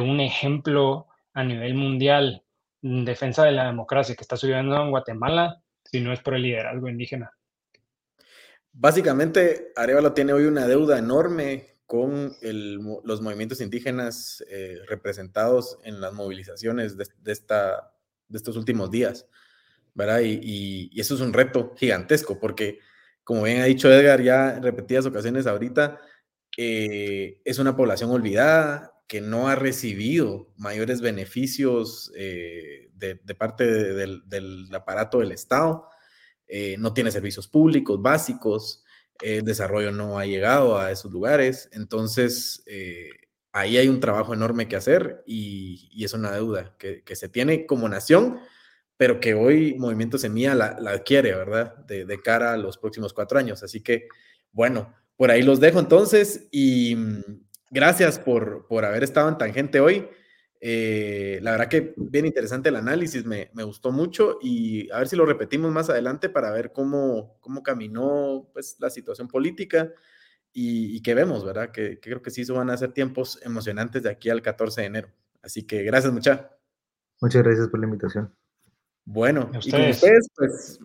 un ejemplo a nivel mundial en defensa de la democracia que está subiendo en Guatemala si no es por el liderazgo indígena. Básicamente, Arevalo tiene hoy una deuda enorme con los movimientos indígenas eh, representados en las movilizaciones de estos últimos días, Y, eso es un reto gigantesco, porque, como bien ha dicho Edgar ya en repetidas ocasiones ahorita, eh, es una población olvidada, que no ha recibido mayores beneficios eh, de, parte de, del, aparato del Estado, eh, no tiene servicios públicos básicos, el desarrollo no ha llegado a esos lugares, entonces ahí hay un trabajo enorme que hacer y, es una deuda que, se tiene como nación, pero que hoy Movimiento Semilla la, adquiere, ¿verdad? De, cara a los próximos cuatro años. Así que, bueno, por ahí los dejo entonces y gracias por, por haber estado en Tangente hoy. Eh, la verdad que bien interesante el análisis, me, me, gustó mucho y a ver si lo repetimos más adelante para ver cómo, cómo caminó pues, la situación política y, y que vemos, ¿verdad? Que, que, creo que sí, eso van a ser tiempos emocionantes de aquí al 14 de enero. Así que gracias, mucha. Muchas gracias por la invitación. Bueno, y con ustedes, pues,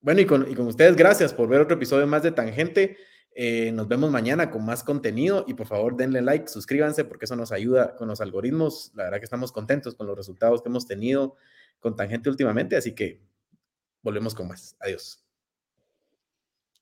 bueno, y con, y con ustedes, gracias por ver otro episodio más de Tangente. Eh, nos vemos mañana con más contenido y por favor denle like, suscríbanse porque eso nos ayuda con los algoritmos. La verdad que estamos contentos con los resultados que hemos tenido con Tangente últimamente, así que volvemos con más. Adiós.